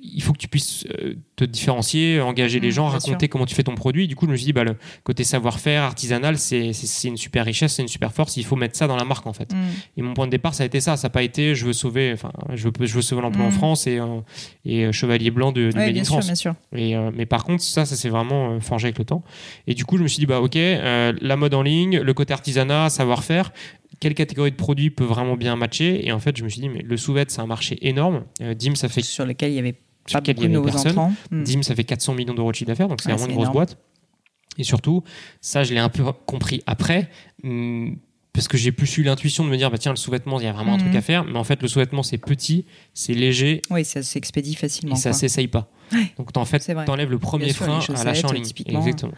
il faut que tu puisses euh, te différencier, engager les Mhm, gens, raconter comment tu fais ton produit. Du coup, je me suis dit, bah, le côté savoir-faire artisanal, c'est une super richesse, c'est une super force. Il faut mettre ça dans la marque, en fait. Mm. Et mon point de départ, ça a été ça. Ça n'a pas été, je veux sauver, enfin, je veux, je veux sauver l'emploi en Mhm. France et, euh, et euh, chevalier blanc de, du Ouais, Made bien sûr, France. bien sûr. Et, euh, mais par contre, ça, ça s'est vraiment euh, forgé avec le temps. Et du coup, je me suis dit, bah ok, euh, la mode en ligne, le côté artisanat, savoir-faire, quelle catégorie de produits peut vraiment bien matcher? Et en fait, je me suis dit, mais le sous c'est un marché énorme. Euh, Dim, ça fait, Sur lequel il y avait sur lequel il y avait personne. Dim, ça fait 400 millions d'euros de chiffre d'affaires, donc c'est Ouais, vraiment une grosse boîte. Et surtout, ça, je l'ai un peu compris après. hum, parce que j'ai plus eu l'intuition de me dire, bah tiens, le sous-vêtement, il y a vraiment un truc à faire. Mais en fait, le sous-vêtement, c'est petit, c'est léger Oui, ça s'expédie facilement. et ça s'essaye pas. Ouais. Donc, en fait, t'enlèves le premier sûr, frein à l'achat en ligne. Exactement.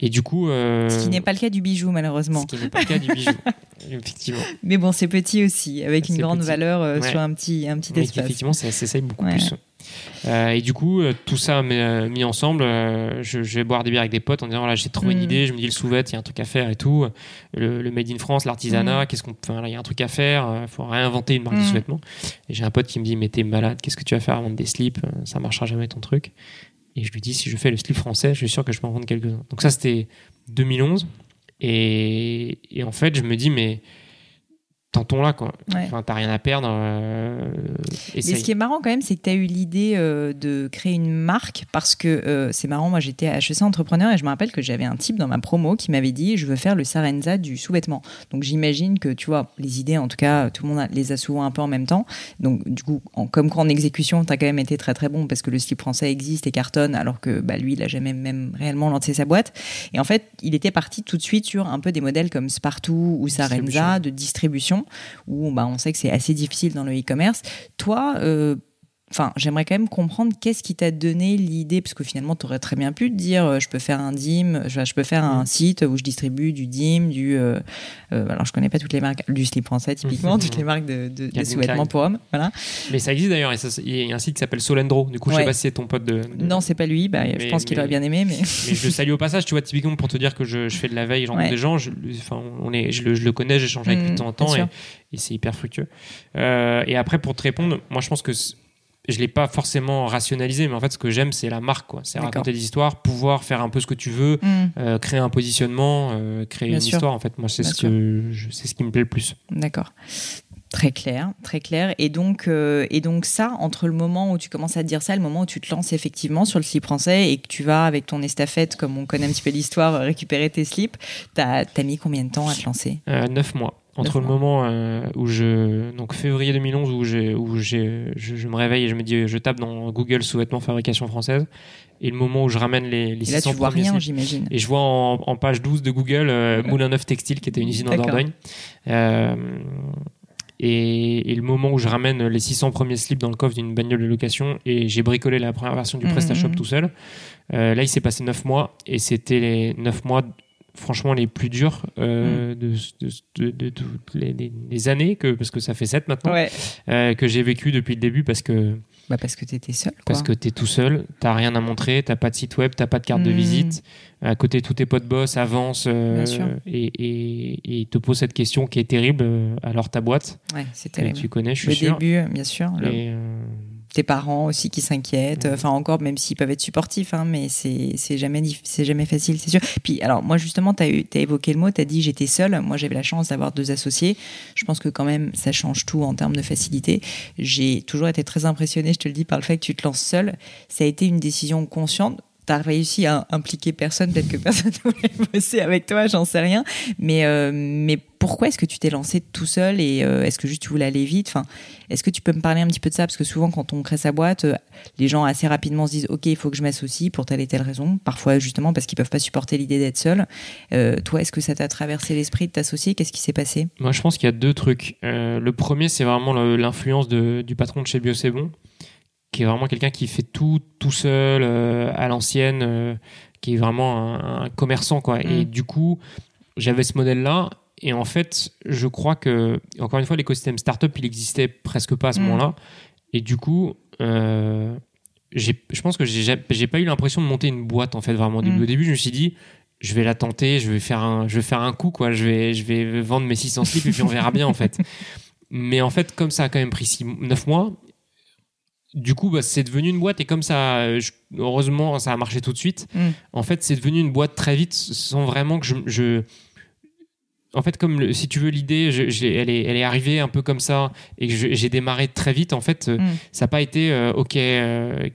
Et du coup. euh, Ce qui n'est pas le cas du bijou, malheureusement. ce qui n'est pas le cas du bijou. <laughs> Effectivement. Mais bon, c'est petit aussi, avec une grande petit. valeur euh, Ouais. sur un petit, un petit Mais espace. effectivement, ça s'essaye beaucoup plus. Euh, et du coup, euh, tout ça mis, euh, mis ensemble, je, je vais boire des bières avec des potes en disant voilà, j'ai trop une Mm. idée, je me dis le sous-vêt, il y a un truc à faire et tout. Le, le Made in France, Mm. l'artisanat, qu'est-ce qu'on, là, il y a un truc à faire, il faut réinventer une marque de Mm. sous-vêtements. Et j'ai un pote qui me dit mais t'es malade, qu'est-ce que tu vas faire à vendre des slips? Ça marchera jamais ton truc. Et je lui dis si je fais le slip français, je suis sûr que je peux en vendre quelques-uns. Donc ça, c'était 2011. Et, et en fait, je me dis mais tentons là quoi. Ouais. Enfin, t'as rien à perdre. euh, Mais ce qui est marrant quand même, c'est que tu as eu l'idée euh, de créer une marque parce que euh, c'est marrant, moi j'étais HEC entrepreneur et je me rappelle que j'avais un type dans ma promo qui m'avait dit je veux faire le Sarenza du sous-vêtement. Donc j'imagine que tu vois, les idées en tout cas, tout le monde les a souvent un peu en même temps. Donc du coup, en, comme quoi en exécution, tu as quand même été très très bon parce que le slip français existe et cartonne alors que bah, lui, il a jamais même réellement lancé sa boîte. Et en fait, il était parti tout de suite sur un peu des modèles comme Spartoo ou Sarenza de distribution où bah, on sait que c'est assez difficile dans le e-commerce. Toi, euh, Enfin, j'aimerais quand même comprendre qu'est-ce qui t'a donné l'idée, parce que finalement, tu aurais très bien pu te dire, euh, je peux faire un DIM, je, je peux faire un site où je distribue du DIM, du, euh, euh, alors je connais pas toutes les marques, du slip français typiquement, <laughs> toutes les marques de, de, de sous-vêtements pour hommes, voilà. Mais ça existe d'ailleurs. Il y a un site qui s'appelle Solendro. Du coup, je Ouais. sais pas si c'est ton pote de. de- Non, c'est pas lui, bah, je pense qu'il aurait bien aimé, mais <laughs> Mais je le salue au passage, tu vois, typiquement pour te dire que je, je fais de la veille, j'en Ouais. des gens, je, enfin, on est, je, le, je le connais, j'échange avec lui de Mm, temps en temps et, c'est hyper fructueux. Et après, pour te répondre, moi je pense que je l'ai pas forcément rationalisé, mais en fait, ce que j'aime, c'est la marque, quoi. C'est raconter des histoires, pouvoir faire un peu ce que tu veux, Hmm, euh, créer un positionnement, euh, créer Bien une sûr. histoire. En fait, moi, c'est ce que c'est ce qui me plaît le plus. d'accord. Très clair, très clair. Et donc, euh, et donc ça, entre le moment où tu commences à te dire ça, le moment où tu te lances effectivement sur le slip français et que tu vas avec ton estafette, comme on connaît un petit peu l'histoire, récupérer tes slips, t'as as mis combien de temps à te lancer? Neuf mois. Entre le moment euh, où je. Donc février 2011, où, j'ai, où j'ai, je, je me réveille et je me dis, je tape dans Google sous-vêtements fabrication française, et le moment où je ramène les, les Et là, 600 tu vois rien, j'imagine. Et je vois en, en page 12 de Google euh, Moulin Neuf Textile, qui était une usine en. Dordogne. Euh, et, et le moment où je ramène les 600 premiers slips dans le coffre d'une bagnole de location et j'ai bricolé la première version du Mhm, PrestaShop mhm. tout seul, euh, là il s'est passé 9 mois et c'était les 9 mois franchement les plus durs euh, de, de, de- de toutes les, années, que, parce que ça fait 7 maintenant, Ouais. euh, que j'ai vécu depuis le début parce que Bah parce que t'étais seul. Quoi. parce que tu es tout seul, t'as rien à montrer, t'as pas de site web, t'as pas de carte de Mm. visite. À côté, tous tes potes boss avancent euh, et, et, te posent cette question qui est terrible. Alors ta boîte, ouais, c'est que terrible. tu connais, je Le suis sûr. début, bien sûr. le- Et, Tes parents aussi qui s'inquiètent. Enfin, encore, même s'ils peuvent être supportifs, hein, mais c'est jamais, jamais facile, c'est sûr. Puis, alors, moi, justement, tu as, évoqué le mot, tu as dit j'étais seule. Moi, j'avais la chance d'avoir deux associés. Je pense que quand même, ça change tout en termes de facilité. J'ai toujours été très impressionnée, je te le dis, par le fait que tu te lances seule. Ça a été une décision consciente. Tu as réussi à impliquer personne, peut-être que personne <laughs> ne voulait bosser avec toi, j'en sais rien. Mais, euh, mais pourquoi est-ce que tu t'es lancé tout seul et euh, est-ce que juste tu voulais aller vite? Enfin, Est-ce que tu peux me parler un petit peu de ça? Parce que souvent, quand on crée sa boîte, euh, les gens assez rapidement se disent Ok, il faut que je m'associe pour telle et telle raison. Parfois, justement, parce qu'ils peuvent pas supporter l'idée d'être seul. Euh, toi, est-ce que ça t'a traversé l'esprit de t'associer? Qu'est-ce qui s'est passé? Moi, je pense qu'il y a deux trucs. Le premier, c'est vraiment l'influence du patron de chez Bio C'est Bon, qui est vraiment quelqu'un qui fait tout tout seul, à l'ancienne, qui est vraiment un, un commerçant. Quoi. Et Mm. du coup, j'avais ce modèle-là. Et en fait, je crois que, encore une fois, l'écosystème startup, il existait presque pas à ce Mm. moment-là. Et du coup, euh, je pense que j'ai pas eu l'impression de monter une boîte, en fait, vraiment. au début. Mm. Au début, je me suis dit, je vais la tenter, je vais faire un, je vais faire un coup, quoi. Je vais, je vais vendre mes 600 slips et puis on verra bien, en fait. <laughs> Mais en fait, comme ça a quand même pris 9 mois, du coup, bah, c'est devenu une boîte et comme ça, heureusement, ça a marché tout de suite. Mm. En fait, c'est devenu une boîte très vite sans vraiment que je. je en fait, comme si tu veux, l'idée, elle, est, elle est arrivée un peu comme ça et que j'ai démarré très vite. En fait, Mm. ça n'a pas été euh, OK. euh,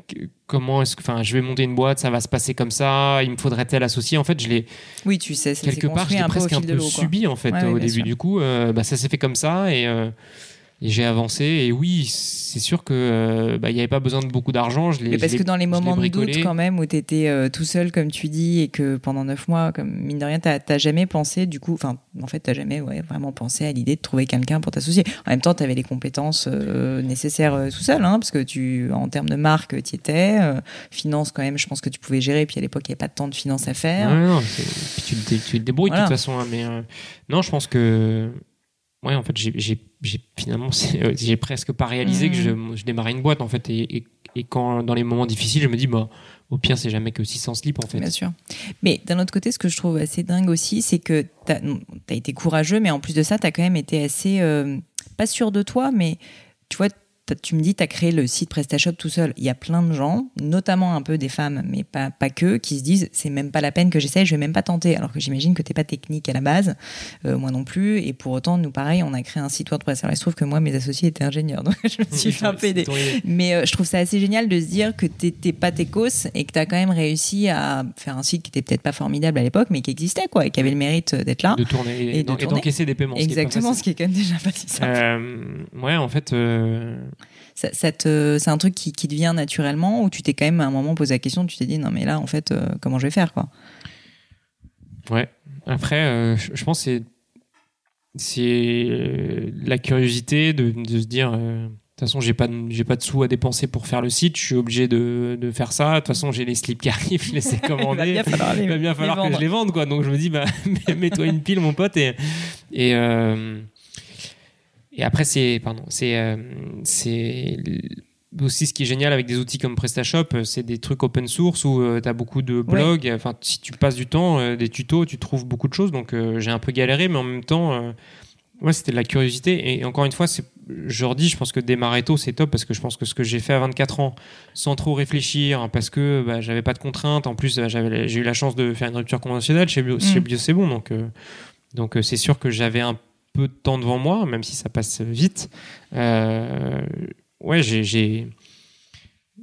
comment est-ce que, enfin, je vais monter une boîte, ça va se passer comme ça. Il me faudrait tel associé. En fait, je l'ai Oui, tu sais, ça s'est quelque part, je un peu presque un peu subi en fait Ouais, ouais, au début. sûr. Du coup, euh, bah, ça s'est fait comme ça et, euh, et j'ai avancé. Et oui, c'est sûr que euh, bah, il n'y avait pas besoin de beaucoup d'argent. Je Mais parce je que dans les moments de doute, quand même, où tu étais tout seul, comme tu dis, et que pendant neuf mois, comme mine de rien, t'as jamais pensé, du coup, enfin, en fait, t'as jamais ouais, vraiment pensé à l'idée de trouver quelqu'un pour t'associer. En même temps, tu avais les compétences euh, nécessaires euh, tout seul, hein, parce que tu, en termes de marque, tu étais. euh, finance, quand même, je pense que tu pouvais gérer. Puis à l'époque, il n'y avait pas tant de finances à faire. Ouais, non, c'est- puis tu, te débrouilles Voilà. de toute façon. hein, mais euh, non, je pense que. Ouais, en fait, j'ai- finalement, euh, j'ai presque pas réalisé que je, je démarrais une boîte en fait. Et, et, et quand dans les moments difficiles, je me dis, bah, au pire, c'est jamais que 600 slips en fait. Bien sûr. Mais d'un autre côté, ce que je trouve assez dingue aussi, c'est que tu as, été courageux, mais en plus de ça, tu as quand même été assez, euh, pas sûr de toi, mais tu vois, tu me dis, tu as créé le site PrestaShop tout seul. Il y a plein de gens, notamment un peu des femmes, mais pas, pas que, qui se disent, c'est même pas la peine que j'essaye, je vais même pas tenter. Alors que j'imagine que t'es pas technique à la base, euh, moi non plus. Et pour autant, nous, pareil, on a créé un site WordPress. Alors il se trouve que moi, mes associés étaient ingénieurs, donc <laughs> je me suis fait un idée. Mais euh, je trouve ça assez génial de se dire que t'étais pas técos et que t'as quand même réussi à faire un site qui était peut-être pas formidable à l'époque, mais qui existait, quoi, et qui avait le mérite d'être là. de tourner Et et, et d'encaisser des paiements. Exactement, ce qui est quand même déjà pas si simple. Euh, ouais, en fait, euh, Ça, ça te- c'est un truc qui, qui te vient naturellement ou tu t'es quand même à un moment posé la question, tu t'es dit non mais là en fait euh, comment je vais faire quoi? ouais. Après, euh, je pense que c'est c'est euh, la curiosité de, de se dire. euh, de toute façon, j'ai pas de, j'ai pas de sous à dépenser pour faire le site. Je suis obligé de, de faire ça. De toute façon, j'ai les slips qui arrivent, je les ai <laughs> commandés. Il va bien falloir les- Il va bien falloir que je les vende, quoi. Donc je me dis, bah, <laughs> mets-toi une pile, mon pote, et et et après c'est pardon, c'est euh, c'est aussi ce qui est génial avec des outils comme PrestaShop, euh, c'est des trucs open source où tu as beaucoup de blogs. Enfin, si tu passes du temps, euh, des tutos, tu trouves beaucoup de choses. Donc euh, j'ai un peu galéré, mais en même temps, euh, ouais, c'était de la curiosité. Et encore une fois, c'est je redis, je pense que démarrer tôt, c'est top parce que je pense que ce que j'ai fait à 24 ans, sans trop réfléchir, hein, parce que bah, j'avais pas de contraintes, en plus bah, j'avais- j'ai eu la chance de faire une rupture conventionnelle chez Bio, chez Mm. Bio c'est bon, donc euh, donc euh, c'est sûr que j'avais un peu de temps devant moi, même si ça passe vite. Euh, ouais, j'ai, j'ai-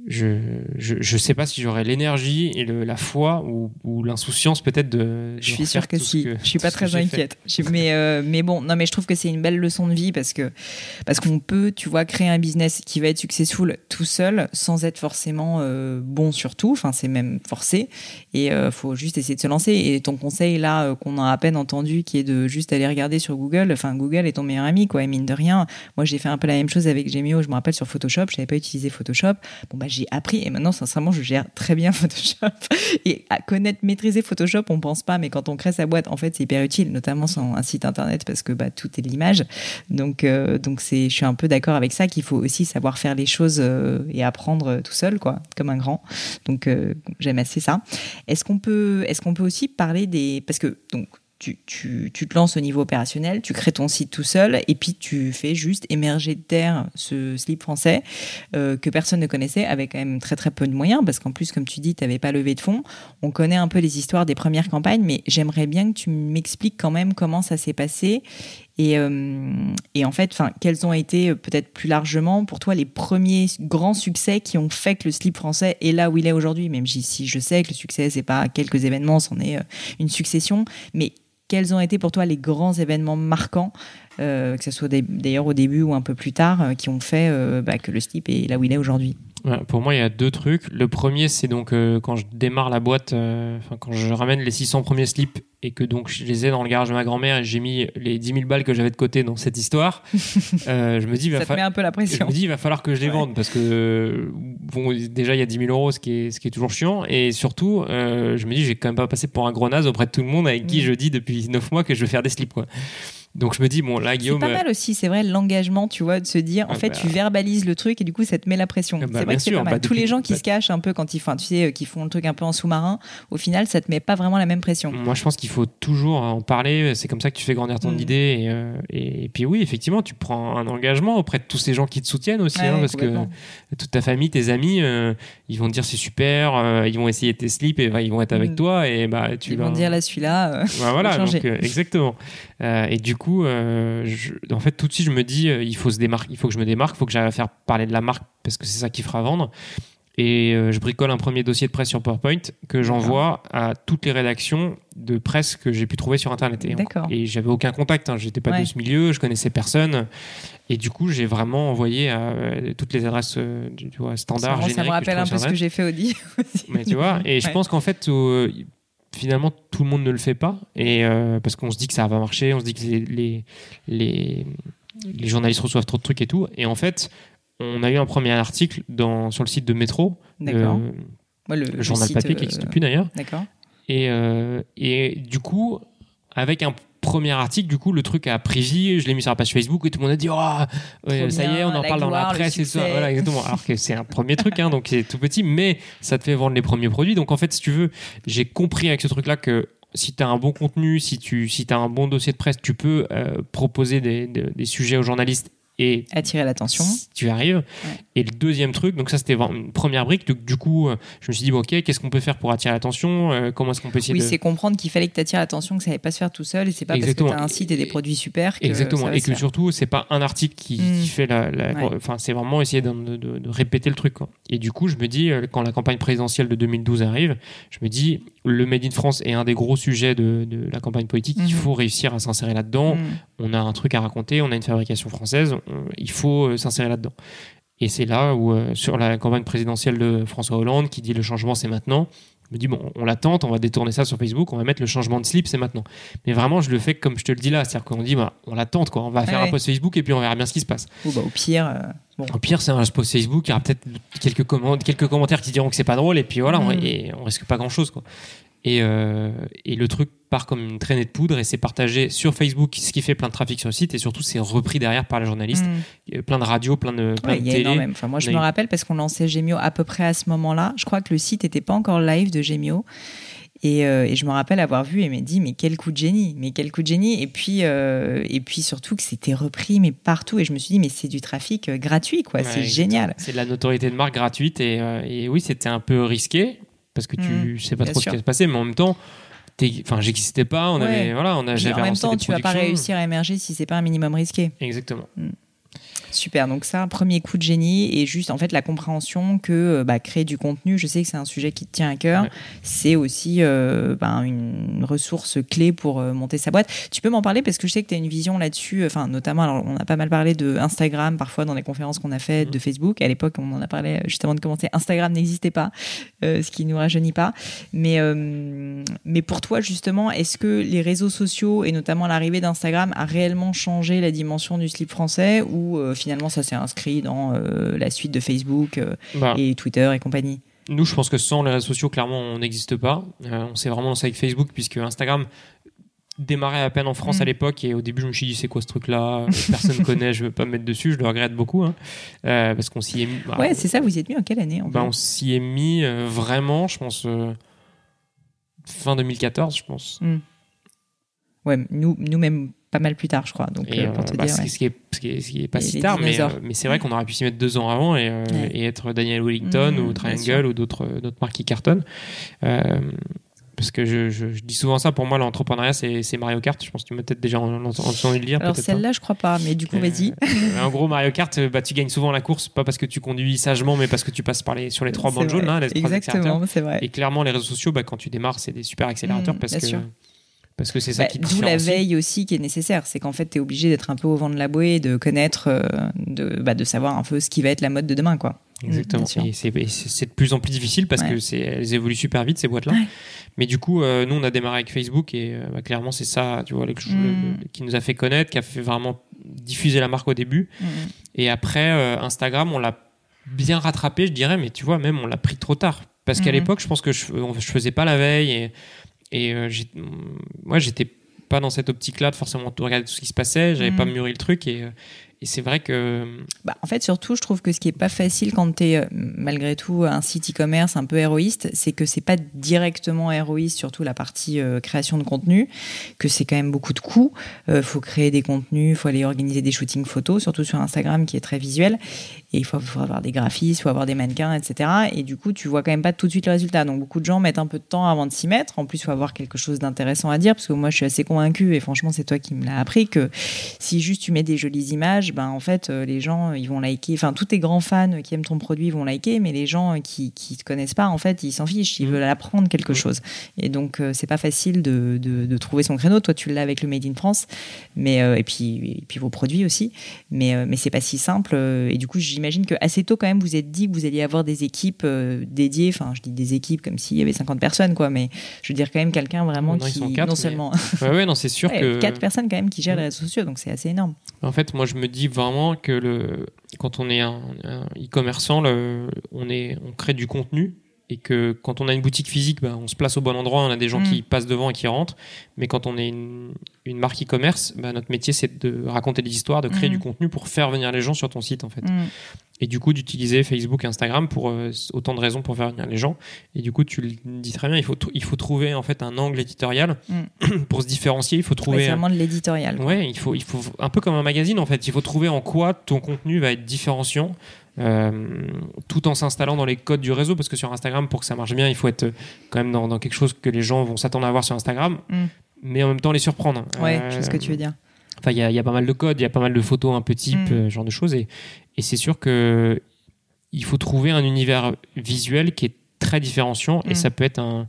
je, je je sais pas si j'aurais l'énergie et le- la foi ou, ou l'insouciance peut-être de. de Je suis sûre que si. que- je suis pas très inquiète. Je- mais euh, mais bon, non mais je trouve que c'est une belle leçon de vie parce que parce qu'on peut, tu vois, créer un business qui va être successful tout seul sans être forcément euh, bon sur tout. Enfin, c'est même forcé et euh, faut juste essayer de se lancer. Et ton conseil là euh, qu'on a à peine entendu, qui est de juste aller regarder sur Google. Enfin, Google est ton meilleur ami, quoi. Et mine de rien, moi j'ai fait un peu la même chose avec Gemio. Je me rappelle sur Photoshop, je n'avais pas utilisé Photoshop. Bon bah j'ai appris et maintenant sincèrement je gère très bien <laughs> Photoshop. Et à connaître, maîtriser Photoshop, on pense pas, mais quand on crée sa boîte, en fait, c'est hyper utile, notamment sur un site internet parce que bah, tout est de l'image. Donc, euh, donc c'est, je suis un peu d'accord avec ça qu'il faut aussi savoir faire les choses euh, et apprendre euh, tout seul, quoi, comme un grand. Donc, j'aime assez ça. Est-ce qu'on peut, est-ce qu'on peut aussi parler des, parce que donc tu, tu, tu te lances au niveau opérationnel, tu crées ton site tout seul et puis tu fais juste émerger de terre ce slip français euh, que personne ne connaissait avec quand même très très peu de moyens parce qu'en plus comme tu dis tu n'avais pas levé de fonds. On connaît un peu les histoires des premières campagnes mais j'aimerais bien que tu m'expliques quand même comment ça s'est passé et, euh, et en fait quels ont été euh, peut-être plus largement pour toi les premiers grands succès qui ont fait que le slip français est là où il est aujourd'hui même si je sais que le succès c'est pas quelques événements c'en est une succession mais quels ont été pour toi les grands événements marquants, euh, que ce soit d'ailleurs au début ou un peu plus tard, euh, qui ont fait euh, bah, que le slip est là où il est aujourd'hui? Pour moi, il y a deux trucs. Le premier, c'est donc euh, quand je démarre la boîte, euh, quand je ramène les 600 premiers slips et que donc je les ai dans le garage de ma grand-mère et j'ai mis les 10 000 balles que j'avais de côté dans cette histoire, <laughs> euh, je me dis, il va Ça te met un peu la je pression. me dis, il va falloir que je les Ouais. vende parce que bon, déjà il y a 10 000 euros, ce qui est, ce qui est toujours chiant, et surtout, euh, je me dis, je vais quand même pas passer pour un gros naze auprès de tout le monde avec qui Mm. je dis depuis 9 mois que je vais faire des slips, quoi. Donc je me dis, bon, là, C'est Guillaume. pas mal aussi, c'est vrai, l'engagement, tu vois, de se dire, en Ah fait, bah. tu verbalises le truc et du coup, ça te met la pression. Ah bah, c'est vrai que c'est pas mal. bah, Tous depuis- les gens qui se cachent un peu quand ils font, tu sais, euh, qui font le truc un peu en sous-marin, au final, ça te met pas vraiment la même pression. Moi, je pense qu'il faut toujours en parler. C'est comme ça que tu fais grandir ton Mm. idée. Et, euh, et, et puis oui, effectivement, tu prends un engagement auprès de tous ces gens qui te soutiennent aussi, Ouais, hein, parce que toute ta famille, tes amis, euh, ils vont te dire c'est super, euh, ils vont essayer tes slips et ils vont être avec Mm. toi et bah tu Ils vont dire là, celui-là. euh, voilà, <laughs> donc, euh, exactement. Euh, et du coup, euh, je- en fait, tout de suite, je me dis, euh, il faut se démarquer, il faut que je me démarque, il faut que j'aille faire parler de la marque parce que c'est ça qui fera vendre. Et euh, je bricole un premier dossier de presse sur PowerPoint que j'envoie à toutes les rédactions de presse que j'ai pu trouver sur Internet. Et, et j'avais aucun contact, hein, j'étais pas Ouais. de ce milieu, je connaissais personne. Et du coup, j'ai vraiment envoyé à euh, toutes les adresses euh, tu vois, Ça, standards. ça me rappelle un peu ce que j'ai fait Audi. <laughs> aussi. Mais tu vois, et je pense qu'en fait, euh, finalement, tout le monde ne le fait pas. Et euh, parce qu'on se dit que ça va marcher, on se dit que les, les, les, les journalistes reçoivent trop de trucs et tout. Et en fait, on a eu un premier article dans, sur le site de Métro, D'accord. le, journal site, papier qui euh, n'existe plus d'ailleurs. Et, euh, et du coup, avec un premier article, du coup, le truc a pris vie. Je l'ai mis sur la page Facebook et tout le monde a dit Oh, ouais, ça y est, on en parle dans la presse et ça. Voilà, exactement. Alors que c'est un premier truc, hein, donc c'est tout petit, mais ça te fait vendre les premiers produits. Donc en fait, si tu veux, j'ai compris avec ce truc-là que si tu as un bon contenu, si tu si as un bon dossier de presse, tu peux euh, proposer des, des- des sujets aux journalistes et Attirer l'attention. tu arrives. Et le deuxième truc, donc ça c'était une première brique. Donc, du coup, euh, je me suis dit, bon, ok, qu'est-ce qu'on peut faire pour attirer l'attention Euh, Comment est-ce qu'on peut essayer Oui, de. c'est comprendre qu'il fallait que tu attires l'attention, que ça allait pas se faire tout seul, et c'est pas Exactement. parce que tu as un site et des produits super que Exactement, et que faire. surtout, c'est pas un article qui, Mm. qui fait la. Ouais. Enfin, c'est vraiment essayer de, de- de- de répéter le truc. quoi. Et du coup, je me dis, euh, quand la campagne présidentielle de 2012 arrive, je me dis, le Made in France est un des gros sujets de, la campagne politique. Mhm. Il faut réussir à s'insérer là-dedans. Mm. On a un truc à raconter, on a une fabrication française, il faut euh, s'insérer là-dedans. Et c'est là où, euh, sur la campagne présidentielle de François Hollande, qui dit le changement c'est maintenant, je me dis, bon, on la tente, on va détourner ça sur Facebook, on va mettre le changement de slip, c'est maintenant. Mais vraiment, je le fais comme je te le dis là, c'est-à-dire qu'on dit, bah, on la tente, quoi. on va faire Ouais. un post Facebook et puis on verra bien ce qui se passe. Ou bah, au pire, euh, bon. Au pire, c'est un post Facebook, il y aura peut-être quelques commentaires qui diront que c'est pas drôle, et puis voilà, on, Mm. et on risque pas grand-chose. quoi. Et, euh, et le truc part comme une traînée de poudre et c'est partagé sur Facebook, ce qui fait plein de trafic sur le site, et surtout c'est repris derrière par les journalistes. Mm. Il y a plein de radios, plein de, plein Ouais, de y a télé. énormément. Enfin, moi, je a me rappelle parce qu'on lançait Gemio à peu près à ce moment-là. Je crois que le site n'était pas encore live de Gemio. Et, euh, et je me rappelle avoir vu et me dit mais quel coup de génie, mais quel coup de génie. Et puis euh, et puis surtout que c'était repris mais partout. Et je me suis dit mais c'est du trafic gratuit quoi, Ouais, c'est génial. C'est de la notoriété de marque gratuite et, euh, et oui, c'était un peu risqué parce que tu sais pas trop sûr. ce qui va se passer, mais en même temps, enfin, j'existais pas, on Ouais. avait, voilà, on a, en même temps tu vas pas réussir à émerger si c'est pas un minimum risqué. Exactement. Super, donc ça, un premier coup de génie et juste en fait la compréhension que euh, bah, créer du contenu, je sais que c'est un sujet qui te tient à cœur, Ouais. c'est aussi euh, ben, une ressource clé pour euh, monter sa boîte. Tu peux m'en parler parce que je sais que tu as une vision là-dessus, enfin notamment, alors, on a pas mal parlé de Instagram parfois dans les conférences qu'on a faites, Mhm. de Facebook. À l'époque, on en a parlé juste avant de commencer. Instagram n'existait pas, euh, ce qui nous rajeunit pas. Mais, mais pour toi, justement, est-ce que les réseaux sociaux et notamment l'arrivée d'Instagram a réellement changé la dimension du slip français ou finalement ça s'est inscrit dans euh, la suite de Facebook euh, Bah, et Twitter et compagnie Nous, je pense que sans les réseaux sociaux, clairement, on n'existe pas. Euh, on s'est vraiment lancé avec Facebook, puisque Instagram démarrait à peine en France Mm. à l'époque. Et au début, je me suis dit, c'est quoi ce truc-là? Personne connaît, je veux pas me mettre dessus. Je le regrette beaucoup. hein. Parce qu'on s'y est mis. bah, Ouais, c'est ça, vous y êtes mis en quelle année en bah, on s'y est mis vraiment, je pense, fin 2014, je pense. Ouais, nous, nous-mêmes pas mal plus tard, je crois. Donc, Et euh, pour euh, te bah, dire, ce, ouais. qui- ce qui est, ce, qui est, ce qui est pas si tard, mais, euh, mais c'est vrai qu'on aurait pu s'y mettre deux ans avant et, euh, Ouais. et être Daniel Wellington Mmh, ou Triangle ou d'autres d'autres marques qui cartonnent. Euh, parce que je, je- je dis souvent ça, pour moi, l'entrepreneuriat, c'est Mario Kart. Je pense que tu m'as peut-être déjà en- en- entendu le dire. Alors celle-là, je crois pas, mais du coup, Euh, vas-y. en gros, Mario Kart, euh, bah, tu gagnes souvent la course, pas parce que tu conduis sagement, mais parce que tu passes par les, sur les trois bandes jaunes, là, les accélérateurs. Exactement, c'est vrai. Et clairement, les réseaux sociaux, bah, quand tu démarres, c'est des super accélérateurs Mmh, parce bien que sûr. Parce que c'est ça Bah, qui D'où la veille aussi qui est nécessaire. C'est qu'en fait, tu es obligé d'être un peu au vent de la bouée, de connaître, euh, de, bah, de savoir un peu ce qui va être la mode de demain. quoi. Exactement. Mmh, bien sûr. et c'est de plus en plus difficile parce Ouais. que c'est elles évoluent super vite ces boîtes-là. Ouais. Mais du coup, euh, nous on a démarré avec Facebook et euh, bah, clairement c'est ça, tu vois, le- le- Mm. le- qui nous a fait connaître, qui a fait vraiment diffuser la marque au début. Mhm. Et après euh, Instagram, on l'a bien rattrapé, je dirais, mais tu vois, même on l'a pris trop tard parce qu'à l'époque, je pense que je, on- je faisais pas la veille et, et euh, moi j'étais pas dans cette optique-là de forcément tout regarder tout ce qui se passait. J'avais Mhm. pas mûri le truc et, euh, et c'est vrai que Bah, en fait, surtout, je trouve que ce qui est pas facile quand tu es malgré tout un site e-commerce un peu héroïste, c'est que c'est pas directement héroïste, surtout la partie euh, création de contenu, que c'est quand même beaucoup de coûts. Il faut créer des contenus, faut aller organiser des shootings photos, surtout sur Instagram qui est très visuel. Et il faut, avoir des graphistes, il faut avoir des mannequins, etc. Et du coup, tu vois quand même pas tout de suite le résultat. Donc beaucoup de gens mettent un peu de temps avant de s'y mettre. En plus, il faut avoir quelque chose d'intéressant à dire, parce que moi, je suis assez convaincue, et franchement, c'est toi qui me l'as appris, que si juste tu mets des jolies images, ben en fait, euh, les gens, ils vont liker. Enfin, tous tes grands fans qui aiment ton produit vont liker, mais les gens qui qui te connaissent pas, en fait, ils s'en fichent. Ils Mm. veulent apprendre quelque chose. Et donc, euh, c'est pas facile de, de, de trouver son créneau. Toi, tu l'as avec le Made in France, mais euh, et puis et puis vos produits aussi. Mais euh, mais c'est pas si simple. euh, Et du coup, j'imagine que assez tôt, quand même, vous êtes dit que vous alliez avoir des équipes euh, dédiées. Enfin, je dis des équipes comme s'il y avait 50 personnes, quoi. Mais je veux dire quand même quelqu'un vraiment qui quatre, non mais- seulement ouais, ouais, non, c'est sûr <laughs> Ouais, que quatre personnes quand même qui gèrent les réseaux sociaux, donc c'est assez énorme. En fait, moi, je me dis vraiment que quand on est un, e-commerçant, on crée du contenu et que quand on a une boutique physique, bah, on se place au bon endroit, on a des gens Mm. qui passent devant et qui rentrent. Mais quand on est une, une marque e-commerce, bah, notre métier, c'est de raconter des histoires, de créer Mm. du contenu pour faire venir les gens sur ton site, en fait. Mm. Et du coup, d'utiliser Facebook et Instagram pour euh, autant de raisons pour faire venir les gens. Et du coup, tu le dis très bien, il faut, il faut trouver en fait un angle éditorial <clears throat> pour se différencier. Il faut Ouais, trouver c'est vraiment de l'éditorial. Ouais, il faut, il faut un peu comme un magazine en fait. Il faut trouver en quoi ton contenu va être différenciant, euh, tout en s'installant dans les codes du réseau. Parce que sur Instagram, pour que ça marche bien, il faut être quand même dans, dans quelque chose que les gens vont s'attendre à voir sur Instagram, Mm. mais en même temps les surprendre. Ouais, Euh, je sais ce que tu veux dire. Enfin, il y, a- il y a pas mal de codes, il y a pas mal de photos un peu type, Mm. euh, genre de choses. Et, et c'est sûr que il faut trouver un univers visuel qui est très différenciant. Mm. Et ça peut être un.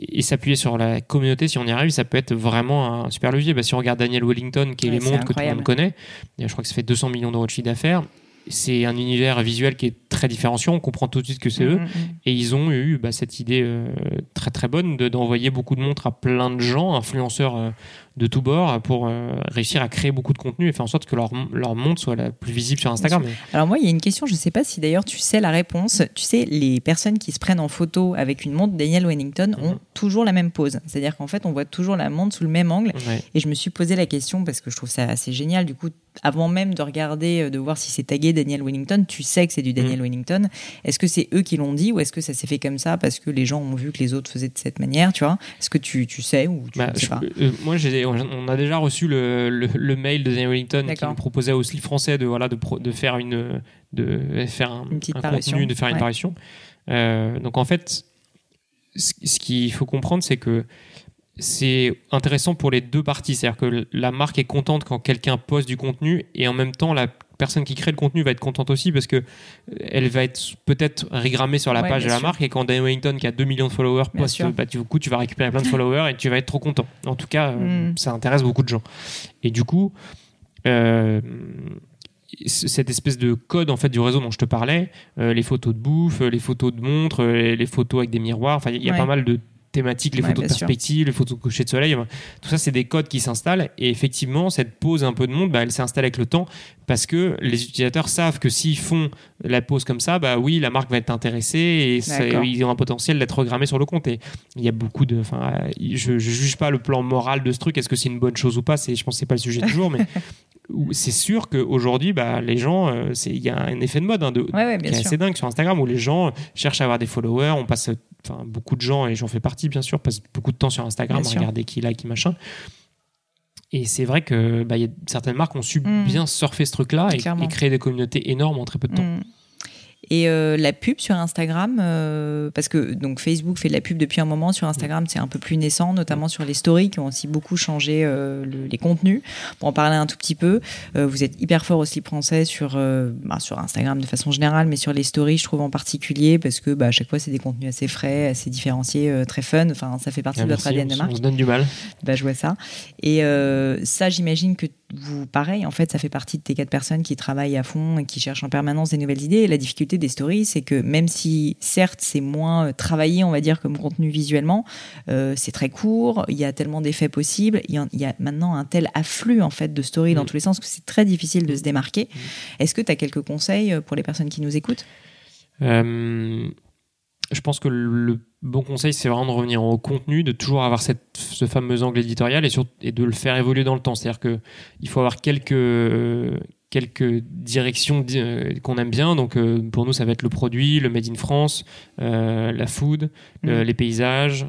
Et s'appuyer sur la communauté, si on y arrive, ça peut être vraiment un super levier. Bah, si on regarde Daniel Wellington, qui est Ouais, les montres que tout le monde connaît, je crois que ça fait 200 millions d'euros de chiffre d'affaires. C'est un univers visuel qui est très différenciant. On comprend tout de suite que c'est Mm, eux. mm, mm. Et ils ont eu bah, cette idée euh, très très bonne de- d'envoyer beaucoup de montres à plein de gens, influenceurs euh, de tous bords, pour euh, réussir à créer beaucoup de contenu et faire en sorte que leur, leur montre soit la plus visible sur Instagram. Alors moi, il y a une question, je ne sais pas si d'ailleurs tu sais la réponse. Tu sais, les personnes qui se prennent en photo avec une montre Daniel Wellington ont Mhm. toujours la même pose. C'est-à-dire qu'en fait, on voit toujours la montre sous le même angle. Ouais. Et je me suis posé la question parce que je trouve ça assez génial. Du coup, avant même de regarder, euh, de voir si c'est tagué Daniel Wellington, tu sais que c'est du Daniel Wellington. Est-ce que c'est eux qui l'ont dit ou est-ce que ça s'est fait comme ça parce que les gens ont vu que les autres faisaient de cette manière, tu vois? Est-ce que tu, tu sais ou tu Bah, ne sais je- pas? euh, moi, on a déjà reçu le, le- le mail de Daniel Wellington qui nous proposait au slip français de, voilà, de, pro- de faire, une, de faire un, Une petite un parution. contenu, de faire une Ouais. parution. Euh, donc en fait, ce, ce qu'il faut comprendre, c'est que c'est intéressant pour les deux parties. C'est-à-dire que la marque est contente quand quelqu'un poste du contenu et en même temps, la personne qui crée le contenu va être contente aussi parce que euh, elle va être peut-être rigrammée sur la Ouais, page de la sûr. marque et quand Dan Wellington qui a 2 millions de followers poste, bah, du coup tu vas récupérer plein de followers et tu vas être trop content. En tout cas, euh, Mm. ça intéresse beaucoup de gens. Et du coup, euh, cette espèce de code en fait du réseau dont je te parlais, euh, les photos de bouffe, les photos de montres, les photos avec des miroirs, enfin il y a Ouais. pas mal de thématiques, les Ouais, photos de sûr. perspective, les photos de coucher de soleil, tout ça c'est des codes qui s'installent et effectivement cette pause un peu de monde, bah, elle s'installe avec le temps parce que les utilisateurs savent que s'ils font la pause comme ça, bah oui la marque va être intéressée et ça- ils ont un potentiel d'être regrammés sur le compte et il y a beaucoup de, enfin je, je juge pas le plan moral de ce truc, est-ce que c'est une bonne chose ou pas, c'est je pense que c'est pas le sujet du jour, mais <laughs> c'est sûr qu'aujourd'hui, bah, les gens, euh, il y a un effet de mode hein, de, Ouais, ouais, bien qui est sûr. assez dingue sur Instagram où les gens cherchent à avoir des followers. On passe, enfin, beaucoup de gens, et j'en fais partie bien sûr, passent beaucoup de temps sur Instagram Bien à sûr. regarder qui like, qui machin. Et c'est vrai que bah, y a certaines marques ont su Mm. bien surfer ce truc-là et créer des communautés énormes en très peu de temps. Mm. Et euh, la pub sur Instagram, euh, parce que donc Facebook fait de la pub depuis un moment, sur Instagram c'est un peu plus naissant, notamment sur les stories qui ont aussi beaucoup changé euh, le- les contenus. Pour en parler un tout petit peu, euh, vous êtes hyper fort aussi français sur euh, bah, sur Instagram de façon générale, mais sur les stories je trouve en particulier parce que bah, à chaque fois c'est des contenus assez frais, assez différenciés, euh, très fun. Enfin ça fait partie Ah, de votre ADN de marque. on se donne du mal. Bah, je vois ça. Et euh, ça, j'imagine que vous, pareil, en fait, ça fait partie de tes quatre personnes qui travaillent à fond et qui cherchent en permanence des nouvelles idées. Et la difficulté des stories, c'est que même si, certes, c'est moins euh, travaillé, on va dire, comme contenu visuellement, euh, c'est très court, il y a tellement d'effets possibles, il y, en- il y a maintenant un tel afflux, en fait, de stories dans Mm. tous les sens que c'est très difficile de se démarquer. Est-ce que tu as quelques conseils euh, pour les personnes qui nous écoutent? Euh, je pense que le bon conseil, c'est vraiment de revenir au contenu, de toujours avoir cette, ce fameux angle éditorial et, sur, et de le faire évoluer dans le temps. C'est-à-dire que il faut avoir quelques quelques directions euh, qu'on aime bien. Donc euh, pour nous, ça va être le produit, le made in France, euh, la food, Mm. les paysages.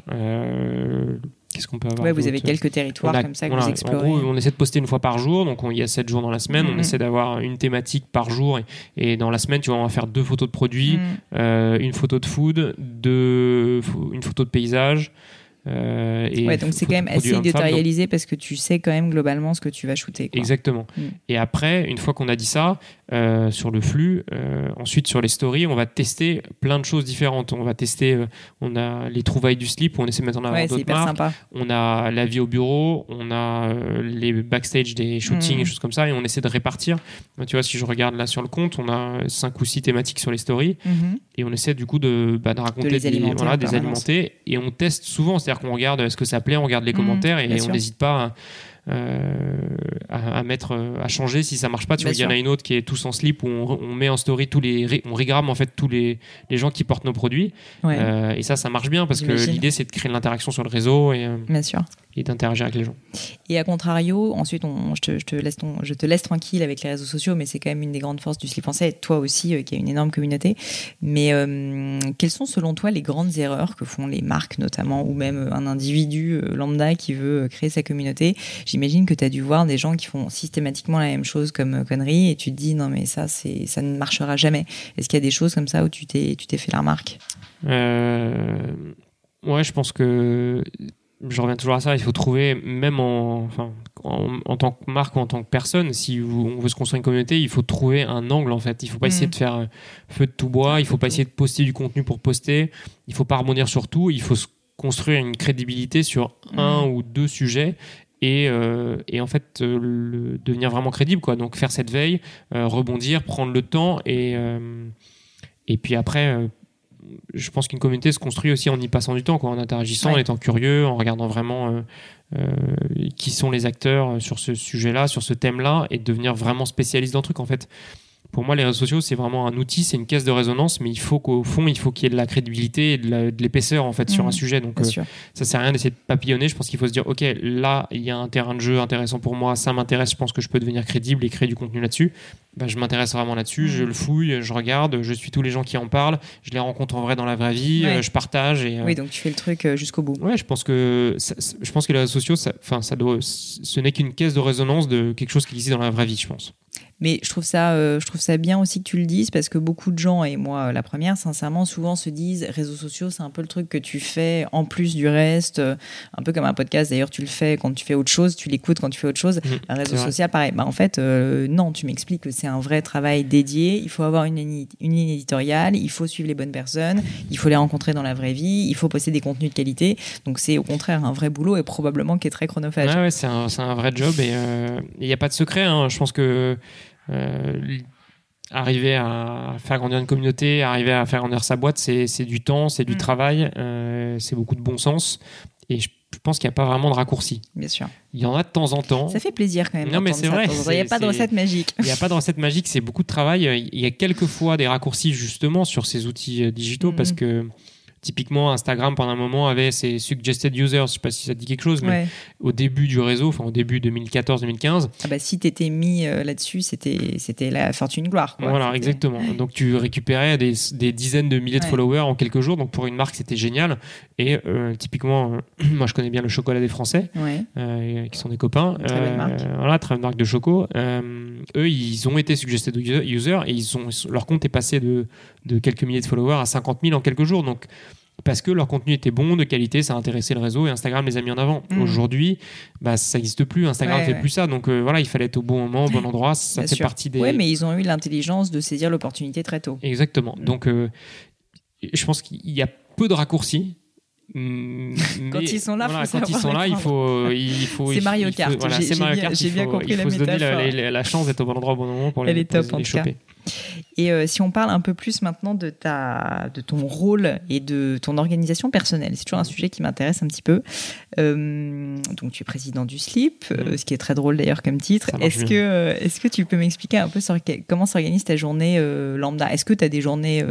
Qu'est-ce qu'on peut avoir Ouais, vous avez quelques territoires a- comme ça que voilà, vous En gros, on essaie de poster une fois par jour, donc on- il y a 7 jours dans la semaine. On Mhm. essaie d'avoir une thématique par jour. Et, et dans la semaine, tu vois, on va faire deux photos de produits, Mm. euh, une photo de food, deux, une photo de paysage. euh, et Ouais, donc c'est quand même assez éditorialisé parce que tu sais quand même globalement ce que tu vas shooter. quoi. Exactement. Mm. Et après, une fois qu'on a dit ça, euh, sur le flux, euh, ensuite sur les stories, on va tester plein de choses différentes. On va tester, euh, on a les trouvailles du slip, où on essaie de mettre en avant Ouais, d'autres marques. sympa. On a la vie au bureau, on a les backstage des shootings Mhm. et choses comme ça, et on essaie de répartir. Tu vois, si je regarde là sur le compte, on a cinq ou six thématiques sur les stories, Mhm. et on essaie du coup de, bah, de raconter les des, alimenter voilà, des alimenter, et on teste souvent, c'est-à-dire qu'on regarde est-ce que ça plaît, on regarde les Mhm, commentaires, et on n'hésite pas à, à, à mettre, euh, à changer si ça marche pas. Tu Bien vois, il y en a une autre qui est tous en slip où on, on met en story tous les, on regramme en fait tous les, les gens qui portent nos produits, Ouais, Euh, et ça, ça marche bien parce que l'idée c'est de créer de l'interaction sur le réseau et, euh, bien sûr. et d'interagir avec les gens. Et à contrario, ensuite, on, je, te, je, te laisse ton- je te laisse tranquille avec les réseaux sociaux, mais c'est quand même une des grandes forces du slip français, toi aussi, euh, qui a une énorme communauté. Mais euh, quelles sont, selon toi, les grandes erreurs que font les marques, notamment, ou même euh, un individu euh, lambda qui veut euh, créer sa communauté J'imagine que tu as dû voir des gens qui font systématiquement la même chose comme euh, connerie, et tu te dis, non, mais ça, c'est, ça ne marchera jamais. Est-ce qu'il y a des choses comme ça où tu t'es, tu t'es fait la remarque? Euh, ouais, je pense que je reviens toujours à ça. Il faut trouver, même en, enfin, en, en tant que marque ou en tant que personne, si vous- on veut se construire une communauté, il faut trouver un angle en fait. Il faut pas essayer Mhm. de faire feu de tout bois. Il faut pas essayer de poster du contenu pour poster. Il faut pas rebondir sur tout. Il faut se construire une crédibilité sur un Mhm. ou deux sujets. Et, euh, et en fait euh, le- devenir vraiment crédible quoi donc faire cette veille euh, rebondir prendre le temps et et puis après je pense qu'une communauté se construit aussi en y passant du temps, quoi, en interagissant, en étant curieux, en regardant vraiment qui sont les acteurs sur ce sujet-là, sur ce thème-là, et devenir vraiment spécialiste dans le truc. En fait, pour moi, les réseaux sociaux, c'est vraiment un outil, c'est une caisse de résonance, mais il faut qu'au fond, il faut qu'il y ait de la crédibilité et de l'épaisseur en fait sur un sujet. Donc, euh, ça sert à rien d'essayer de papillonner. Je pense qu'il faut se dire, ok, là, il y a un terrain de jeu intéressant pour moi, ça m'intéresse, je pense que je peux devenir crédible et créer du contenu là-dessus. Ben, je m'intéresse vraiment là-dessus, je Mhm. le fouille, je regarde, je suis tous les gens qui en parlent, je les rencontre en vrai dans la vraie vie, Ouais. euh, je partage. Et, euh, Oui, donc tu fais le truc euh, jusqu'au bout. Ouais, je pense que ça- je pense que les réseaux sociaux, ça, ça doit, ce n'est qu'une caisse de résonance de quelque chose qui existe dans la vraie vie, je pense. Mais je trouve ça, euh, je trouve ça bien aussi que tu le dises parce que beaucoup de gens et moi euh, la première, sincèrement, souvent se disent réseaux sociaux, c'est un peu le truc que tu fais en plus du reste, euh, un peu comme un podcast. D'ailleurs, tu le fais quand tu fais autre chose, tu l'écoutes quand tu fais autre chose. Mhm, Un réseau social, pareil. Bah en fait, euh, non, tu m'expliques que c'est un vrai travail dédié. Il faut avoir une ligne, une ligne éditoriale, il faut suivre les bonnes personnes, il faut les rencontrer dans la vraie vie, il faut poster des contenus de qualité. Donc c'est au contraire un vrai boulot et probablement qui est très chronophage. Ouais, ouais, c'est un, un vrai job et il n'y a pas de secret. hein. Je pense que arriver à faire grandir une communauté, arriver à faire grandir sa boîte, c'est du temps, c'est du Mm. travail, euh, c'est beaucoup de bon sens. Et je, pense qu'il n'y a pas vraiment de raccourci. Bien sûr. Il y en a de temps en temps. Ça fait plaisir quand même. Non, mais c'est vrai. Il n'y a pas de recette magique. Il n'y a pas de recette magique, c'est beaucoup de travail. Il y a quelques fois des raccourcis justement sur ces outils euh, digitaux Mhm. parce que typiquement Instagram pendant un moment avait ses suggested users, je sais pas si ça te dit quelque chose, mais Ouais. au début du réseau, enfin au début 2014-2015, Ah bah, si t'étais mis euh, là-dessus, c'était c'était la fortune gloire. Quoi. voilà exactement. Donc tu récupérais des, des dizaines de milliers de followers en quelques jours, donc pour une marque c'était génial. Et euh, typiquement, euh, <clears throat> moi je connais bien le chocolat des Français. Ouais. euh, qui sont des copains. Très belle marque. Voilà, très belle marque de choco. Eux, ils ont été suggested user- users et ils ont, leur compte est passé de, de quelques milliers de followers à 50 000 en quelques jours. Donc, parce que leur contenu était bon, de qualité, ça a intéressé le réseau et Instagram les a mis en avant. Mm. Aujourd'hui, bah, ça n'existe plus. Instagram Ouais, fait ouais. plus ça. Donc euh, voilà, il fallait être au bon moment, au bon endroit. Ça Bien fait sûr. partie des. Ouais, mais ils ont eu l'intelligence de saisir l'opportunité très tôt. Exactement. Mm. Donc, euh, je pense qu'il y a peu de raccourcis. Mm, <laughs> Quand ils sont là, voilà, faut quand ils sont là, il faut, <laughs> il faut. C'est Mario Kart. voilà, J'ai- bien- il faut- compris il la faut se donner la, métaphore. la- la chance d'être au bon endroit au bon moment pour Elle les, est pour top, en les tout cas. Et euh, si on parle un peu plus maintenant de, ta, de ton rôle et de ton organisation personnelle, c'est toujours un sujet qui m'intéresse un petit peu. Euh, donc, tu es président du SLIP, euh, Mhm. ce qui est très drôle d'ailleurs comme titre. Est-ce que, est-ce que tu peux m'expliquer un peu sur comment s'organise ta journée euh, lambda? Est-ce que tu as des journées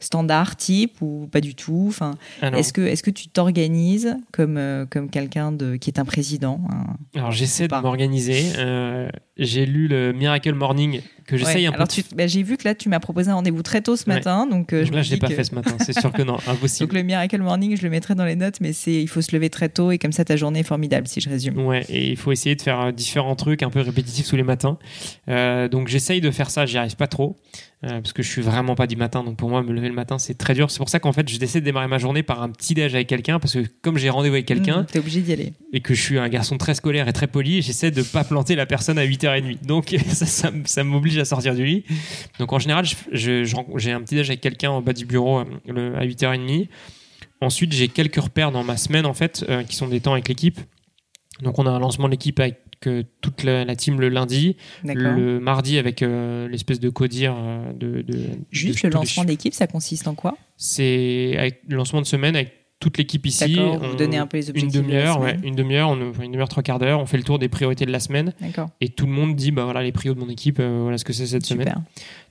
standards, type, ou pas du tout? Enfin, Alors, Est-ce que, est que tu t'organises comme, comme quelqu'un de, qui est un président alors, j'essaie de m'organiser. J'ai lu le Miracle Morning que j'essaye Ouais, un peu. tu- bah, j'ai vu que là tu m'as proposé un rendez-vous très tôt ce Ouais. matin, donc euh, Donc je là, je l'ai pas que- fait ce matin. C'est sûr que non, <laughs> impossible. Donc le Miracle Morning, je le mettrai dans les notes, mais c'est il faut se lever très tôt et comme ça ta journée est formidable si je résume. Ouais, et il faut essayer de faire euh, différents trucs un peu répétitifs tous les matins. Euh, donc j'essaye de faire ça, j'y arrive pas trop. Euh, parce que je suis vraiment pas du matin, donc pour moi, me lever le matin, c'est très dur. C'est pour ça qu'en fait, je décide de démarrer ma journée par un petit déj avec quelqu'un, parce que comme j'ai rendez-vous avec quelqu'un Mmh, T'es obligé d'y aller. et que je suis un garçon très scolaire et très poli, j'essaie de pas planter la personne à 8h30. Donc <laughs> ça, ça, ça m'oblige à sortir du lit. Donc en général, j'ai un petit déj avec quelqu'un en bas du bureau euh, à 8h30. Ensuite, j'ai quelques repères dans ma semaine, en fait, euh, qui sont des temps avec l'équipe. Donc on a un lancement de l'équipe avec toute la, la team le lundi, le mardi avec euh, l'espèce de codir euh, de, de- Juste de- le lancement d'équipe, ça consiste en quoi? C'est avec le lancement de semaine avec toute l'équipe ici. D'accord, vous On- donnez un peu les une objectifs de la demi-heure, ouais, une demi-heure, on- enfin, une demi-heure, trois quarts d'heure. On fait le tour des priorités de la semaine et tout le monde dit bah voilà les prios de mon équipe, euh, voilà ce que c'est cette semaine.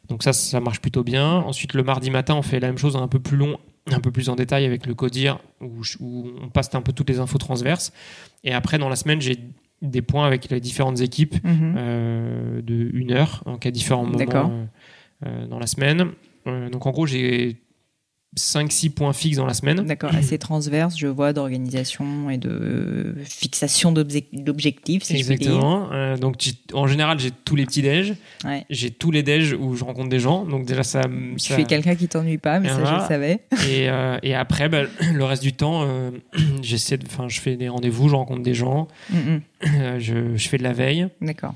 Donc ça, ça marche plutôt bien. Ensuite, le mardi matin, on fait la même chose un peu plus long, un peu plus en détail avec le codir, où on passe un peu toutes les infos transverses. Et après, dans la semaine, j'ai des points avec les différentes équipes Mhm. euh, de une heure, donc à différents moments euh, euh, dans la semaine. Euh, donc en gros, j'ai 5-6 points fixes dans la semaine. D'accord, assez transverse, je vois, d'organisation et de fixation d'obje- d'objectifs, si je puis dire. Exactement. Euh, donc en général, j'ai tous les petits déj. Ouais. J'ai tous les déj où je rencontre des gens. Donc déjà, ça. Tu ça- fais quelqu'un qui t'ennuie pas, mais ça je le savais. <laughs> Et, euh, et après, bah, <clears throat> le reste du temps, euh, <clears throat> j'essaie de, enfin, je fais des rendez-vous, je rencontre des gens, je, je fais de la veille, D'accord.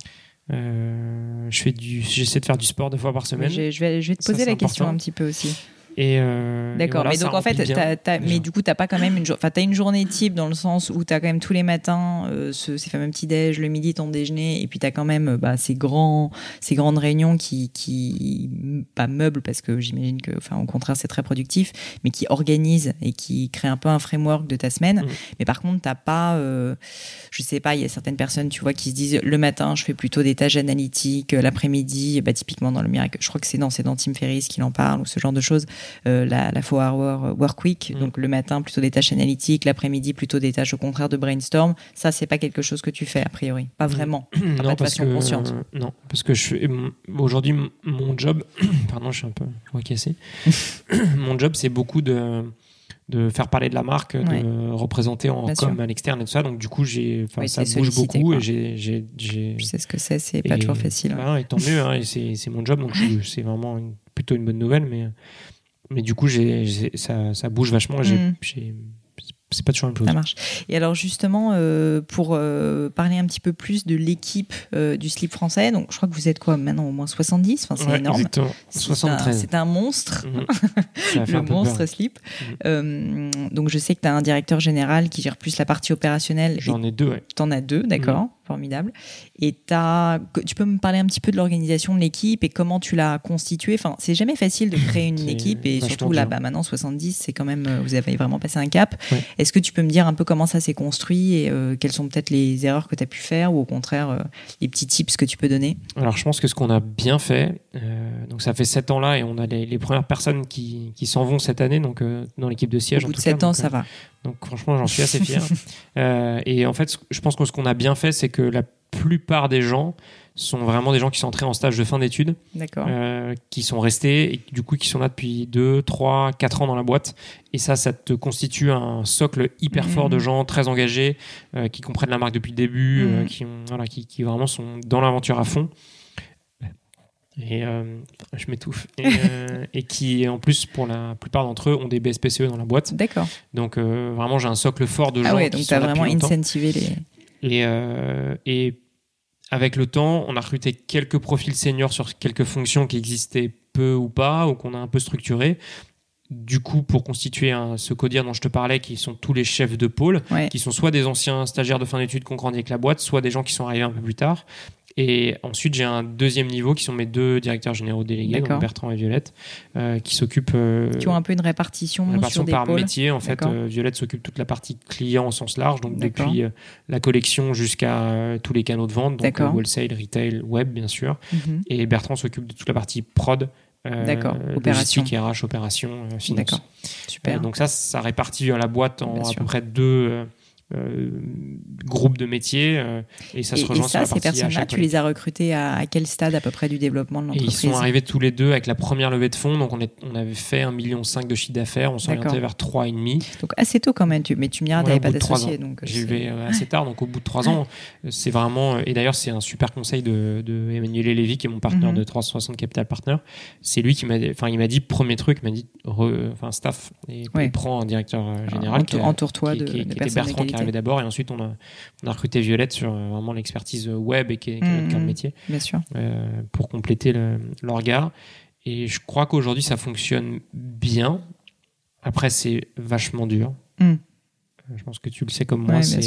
euh, je fais du, j'essaie de faire du sport deux fois par semaine. Je, je vais, je vais te poser la question un petit peu aussi. Et euh, D'accord, voilà, mais donc en fait, bien, t'as- t'as- mais du coup, t'as pas quand même une, enfin, t'as une journée type dans le sens où t'as quand même tous les matins euh, ce- ces fameux petits déj, le midi ton déjeuner, et puis t'as quand même euh, bah, ces grands, ces grandes réunions qui, qui pas meublent parce que j'imagine que, enfin, au contraire, c'est très productif, mais qui organisent et qui créent un peu un framework de ta semaine. Mm. Mais par contre, t'as pas, euh, je sais pas, il y a certaines personnes, tu vois, qui se disent le matin, je fais plutôt des tâches analytiques, euh, l'après-midi, bah, typiquement dans le miracle, je crois que c'est dans, c'est dans Tim Ferriss qu'il en parle ou ce genre de choses euh, la, la 4 hour work week. Mm. Donc le matin, plutôt des tâches analytiques, l'après-midi, plutôt des tâches au contraire de brainstorm. Ça, c'est pas quelque chose que tu fais, a priori. Pas vraiment. <clears throat> pas non, de parce façon que, consciente. non, parce que je aujourd'hui, mon job, <clears throat> pardon, je suis un peu recassé. <laughs> <clears throat> mon job, c'est beaucoup de, de faire parler de la marque, Ouais. de représenter en Bien com sûr. à l'externe et tout ça. Donc, du coup, j'ai, Oui, ça bouge beaucoup quoi. et j'ai, Je sais ce que c'est, c'est pas toujours facile. voilà, et tant mieux, hein, c'est, c'est mon job, donc c'est vraiment une- plutôt une bonne nouvelle, mais, mais du coup, j'ai, ça, ça bouge vachement. et Mm. j'ai- c'est pas toujours même chose. Ça marche. Et alors justement, euh, pour euh, parler un petit peu plus de l'équipe euh, du slip français, donc je crois que vous êtes quoi maintenant au moins 70, enfin, c'est Ouais, énorme. exactement. C'est un- 73. C'est un monstre. <laughs> Fait le monstre slip. Mhm. Donc je sais que tu as un directeur général qui gère plus la partie opérationnelle. J'en ai deux, ouais. Tu en as deux, d'accord, Mhm. Formidable. Et tu peux me parler un petit peu de l'organisation de l'équipe et comment tu l'as constituée? Enfin, c'est jamais facile de créer une équipe et surtout là, bah, maintenant 70, c'est quand même, euh, vous avez vraiment passé un cap. Ouais. Est-ce que tu peux me dire un peu comment ça s'est construit et euh, quelles sont peut-être les erreurs que tu as pu faire ou au contraire euh, les petits tips que tu peux donner? Alors, je pense que ce qu'on a bien fait, euh, donc ça fait sept ans là et on a les, les premières personnes qui, qui s'en vont cette année, donc euh, dans l'équipe de siège. Au en bout de tout 7 cas, ans, donc, ça euh, va. Donc, franchement, j'en suis assez fier. <laughs> Et en fait, je pense que ce qu'on a bien fait, c'est que la plupart des gens sont vraiment des gens qui sont entrés en stage de fin d'études, qui sont restés et du coup qui sont là depuis 2, 3, 4 ans dans la boîte. Et ça, ça te constitue un socle hyper Mhm. fort de gens très engagés, qui comprennent la marque depuis le début, euh, qui, ont- voilà, qui, qui vraiment sont dans l'aventure à fond. Et euh, je m'étouffe. Et, euh, <laughs> et qui, en plus, pour la plupart d'entre eux, ont des BSPCE dans la boîte. D'accord. Donc, euh, vraiment, j'ai un socle fort de gens Ah ouais, donc tu as vraiment incentivé les. Et, et avec le temps, on a recruté quelques profils seniors sur quelques fonctions qui existaient peu ou pas, ou qu'on a un peu structuré. Du coup, pour constituer un, ce codir dont je te parlais, qui sont tous les chefs de pôle, Ouais. qui sont soit des anciens stagiaires de fin d'études qui ont grandi avec la boîte, soit des gens qui sont arrivés un peu plus tard. Et ensuite, j'ai un deuxième niveau qui sont mes deux directeurs généraux délégués, donc. Bertrand et Violette, euh, qui s'occupent. euh, Qui ont un peu une répartition, répartition sur des par pôles. métier. En fait, euh, Violette s'occupe toute la partie client au sens large, donc depuis la collection jusqu'à tous les canaux de vente, donc wholesale, retail, web, bien sûr. Mhm. Et Bertrand s'occupe de toute la partie prod. D'accord, opération. logistique, RH, opération, finance. D'accord. Super. Donc ça, ça répartit la boîte en Bien à sûr. peu près deux euh, groupes de métiers euh, et ça et, se et rejoint sur ça, la ces personnes-là, tu les as recrutées à, à quel stade à peu près du développement de et ils l'entreprise sont arrivés tous les deux avec la première levée de fonds. Donc, on, est, on avait fait 1,5 million de chiffre d'affaires. On orienté vers 3,5. Donc assez tôt quand même. Tu, mais tu me diras, Ouais, t'avais au pas euh, J'ai levé euh, assez tard. Donc, au bout de trois ans, c'est vraiment. Et d'ailleurs, c'est un super conseil de, de Emmanuel Lévy, qui est mon partenaire Mhm. de 360 Capital Partner. C'est lui qui m'a enfin, il m'a dit, premier truc, il m'a dit, enfin, staff, et, Ouais. et prends un directeur euh, général. qui Entoure- a- Entoure-toi de, qui- de qui était Bertrand d'abord et ensuite on a, on a recruté Violette sur euh, vraiment l'expertise web et qui est, qui est notre cœur de métier. Bien sûr. euh, pour compléter le, le regard et je crois qu'aujourd'hui ça fonctionne bien. Après c'est vachement dur. Euh, je pense que tu le sais comme moi Ouais, c'est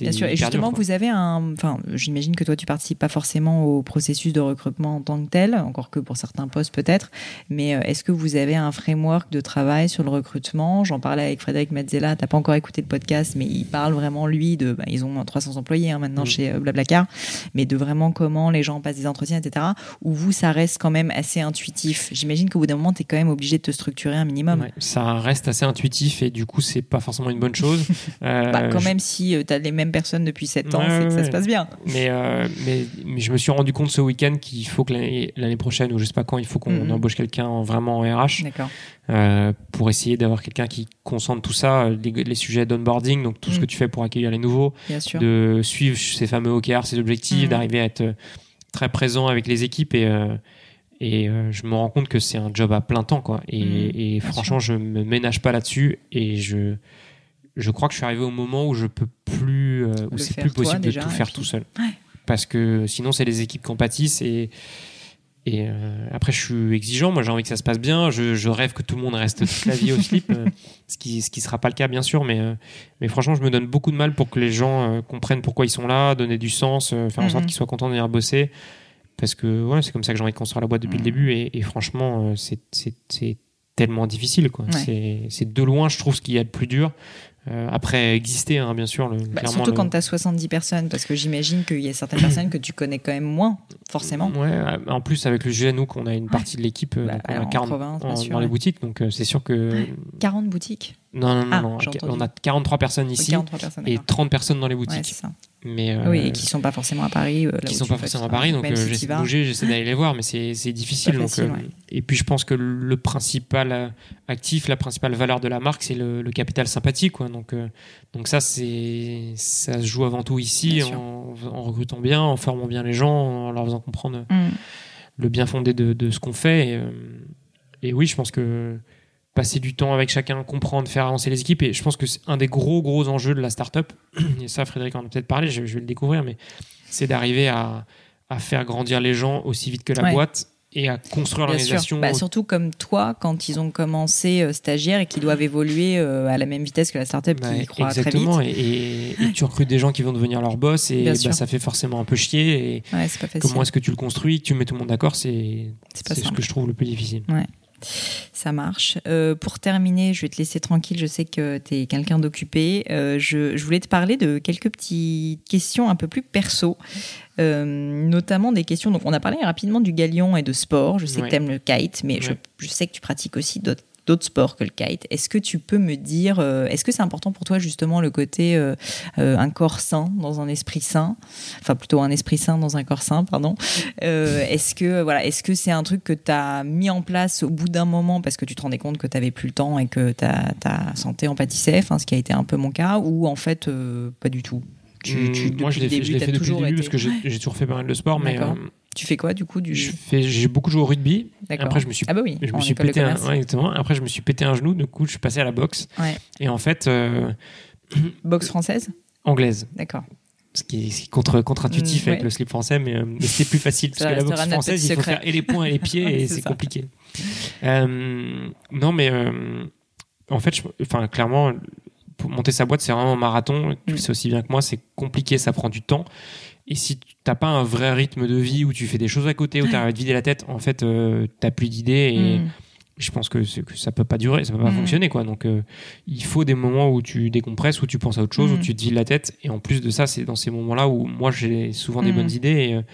Bien sûr. Et justement, dur, vous avez un. Enfin, j'imagine que toi, tu participes pas forcément au processus de recrutement en tant que tel, encore que pour certains postes peut-être. Mais euh, est-ce que vous avez un framework de travail sur le recrutement? J'en parlais avec Frédéric Mazzella. T'as pas encore écouté le podcast, mais il parle vraiment lui de. bah, ils ont 300 employés hein, maintenant Mhm. chez euh, Blablacar, mais de vraiment comment les gens passent des entretiens, etc. Où vous, ça reste quand même assez intuitif? J'imagine qu'au bout d'un moment, tu es quand même obligé de te structurer un minimum. Ouais, ça reste assez intuitif et du coup c'est pas forcément une bonne chose <laughs> Euh, Bah, quand je- même, si tu as les mêmes personnes depuis 7 ans, Ouais, c'est que ça se passe bien. Mais, euh, mais, mais je me suis rendu compte ce week-end qu'il faut que l'année prochaine, ou je sais pas quand, il faut qu'on Mhm. embauche quelqu'un en- vraiment en RH euh, pour essayer d'avoir quelqu'un qui concentre tout ça, les, les sujets d'onboarding, donc tout ce Mhm. que tu fais pour accueillir les nouveaux, sûr. de suivre ces fameux OKR, ces objectifs, Mhm. d'arriver à être euh, très présent avec les équipes et. et euh, je me rends compte que c'est un job à plein temps, quoi. Et, franchement, je me ménage pas là-dessus. Et je, je crois que je suis arrivé au moment où je peux plus, euh, où c'est plus possible déjà, de tout faire tout seul. Ouais. Parce que sinon, c'est les équipes qui en pâtissent. Et, et euh, après, je suis exigeant. Moi, j'ai envie que ça se passe bien. Je, je rêve que tout le monde reste toute la vie au slip. <laughs> euh, ce qui ce qui sera pas le cas, bien sûr. Mais, euh, mais franchement, je me donne beaucoup de mal pour que les gens comprennent pourquoi ils sont là, donner du sens, faire en sorte Mhm. qu'ils soient contents de venir bosser. Parce que ouais, c'est comme ça que j'ai envie de construire la boîte depuis Mhm. le début. Et, et franchement, c'est- tellement difficile. quoi. Ouais. C'est- C'est de loin, je trouve, ce qu'il y a de plus dur. Euh, après, exister, hein, bien sûr. Le, Bah, surtout le- quand tu as 70 personnes, parce que j'imagine qu'il y a certaines personnes que tu connais quand même moins, forcément. Ouais, euh, en plus, avec le GNU, qu'on a une partie de l'équipe, euh, Bah, donc on a en 40 province, bien en- sûr, dans les boutiques, donc c'est sûr que. 40 boutiques Non, non, non, Ah, non, on a 43 personnes ici 43 personnes. et d'accord. 30 personnes dans les boutiques. ça. mais euh, Oui, et qui sont pas forcément à Paris. euh, qui où sont pas forcément à Paris, donc euh, si j'essaie de bouger, j'essaie <laughs> d'aller les voir, mais c'est difficile. Pas donc, facile, ouais. Et puis je pense que le principal actif, la principale valeur de la marque, c'est le, le capital sympathie. Quoi. Donc, donc ça, ça se joue avant tout ici, en, en recrutant bien, en formant bien les gens, en leur faisant comprendre Mm. le bien fondé de, de ce qu'on fait. Et, et oui, je pense que passer du temps avec chacun, comprendre, faire avancer les équipes. Et je pense que c'est un des gros, gros enjeux de la startup. Et ça, Frédéric en a peut-être parlé, je, je vais le découvrir, mais c'est d'arriver à, à faire grandir les gens aussi vite que la Ouais. boîte et à construire l'organisation. Bah, surtout comme toi, quand ils ont commencé euh, stagiaires et qu'ils doivent évoluer euh, à la même vitesse que la startup Bah, qui croît très vite. exactement, et, et- et tu recrutes des gens qui vont devenir leur boss et bah, ça fait forcément un peu chier. Et Ouais, pas comment est-ce que tu le construis, que tu mets tout le monde d'accord, c'est ce que je trouve le plus difficile. Ça marche. Euh, pour terminer, je vais te laisser tranquille. Je sais que tu es quelqu'un d'occupé. Euh, je, je voulais te parler de quelques petites questions un peu plus perso, Euh, notamment des questions. Donc, on a parlé rapidement du galion et de sport. Je sais Ouais. que tu aimes le kite, mais je, je sais que tu pratiques aussi d'autres d'autres sports que le kite. Est-ce que tu peux me dire, euh, est-ce que c'est important pour toi justement le côté euh, euh, un corps sain dans un esprit sain, enfin plutôt un esprit sain dans un corps sain, pardon. Euh, est-ce que voilà, est-ce que c'est un truc que tu as mis en place au bout d'un moment parce que tu te rendais compte que tu avais plus le temps et que ta, ta santé en pâtissait, enfin ce qui a été un peu mon cas, ou en fait euh, pas du tout? Tu, tu- Hum, Moi, je l'ai fait, fait depuis le toujours début été- parce que j'ai toujours fait pas mal de sport, mais Tu fais quoi du coup du je fais- j'ai beaucoup joué au rugby. Après, je me suis, Ah bah oui, je me suis pété un, ouais, exactement. Après, je me suis pété un genou. Du coup, je suis passé à la boxe. Ouais. Et en fait, euh, Boxe française <clears throat> anglaise. D'accord. Ce qui est, contre, contre-intuitif Mm, avec ouais. le slip français, mais, euh, mais c'était plus facile parce que la boxe française, il faut secret. faire et les poings et les pieds <laughs> et C'est c'est compliqué. Euh, non, mais en fait, je- enfin, clairement, pour monter sa boîte, c'est vraiment un marathon. Tu Mm. le sais aussi bien que moi, c'est compliqué, ça prend du temps. Et si tu n'as pas un vrai rythme de vie où tu fais des choses à côté, où tu as de vider la tête, en fait, euh, tu n'as plus d'idées et Mm. je pense que, ça peut pas durer, ça peut pas Mm. fonctionner. quoi. Donc, euh, il faut des moments où tu décompresses, où tu penses à autre chose, Mm. où tu te vides la tête. Et en plus de ça, c'est dans ces moments-là où moi, j'ai souvent des bonnes idées. Euh, et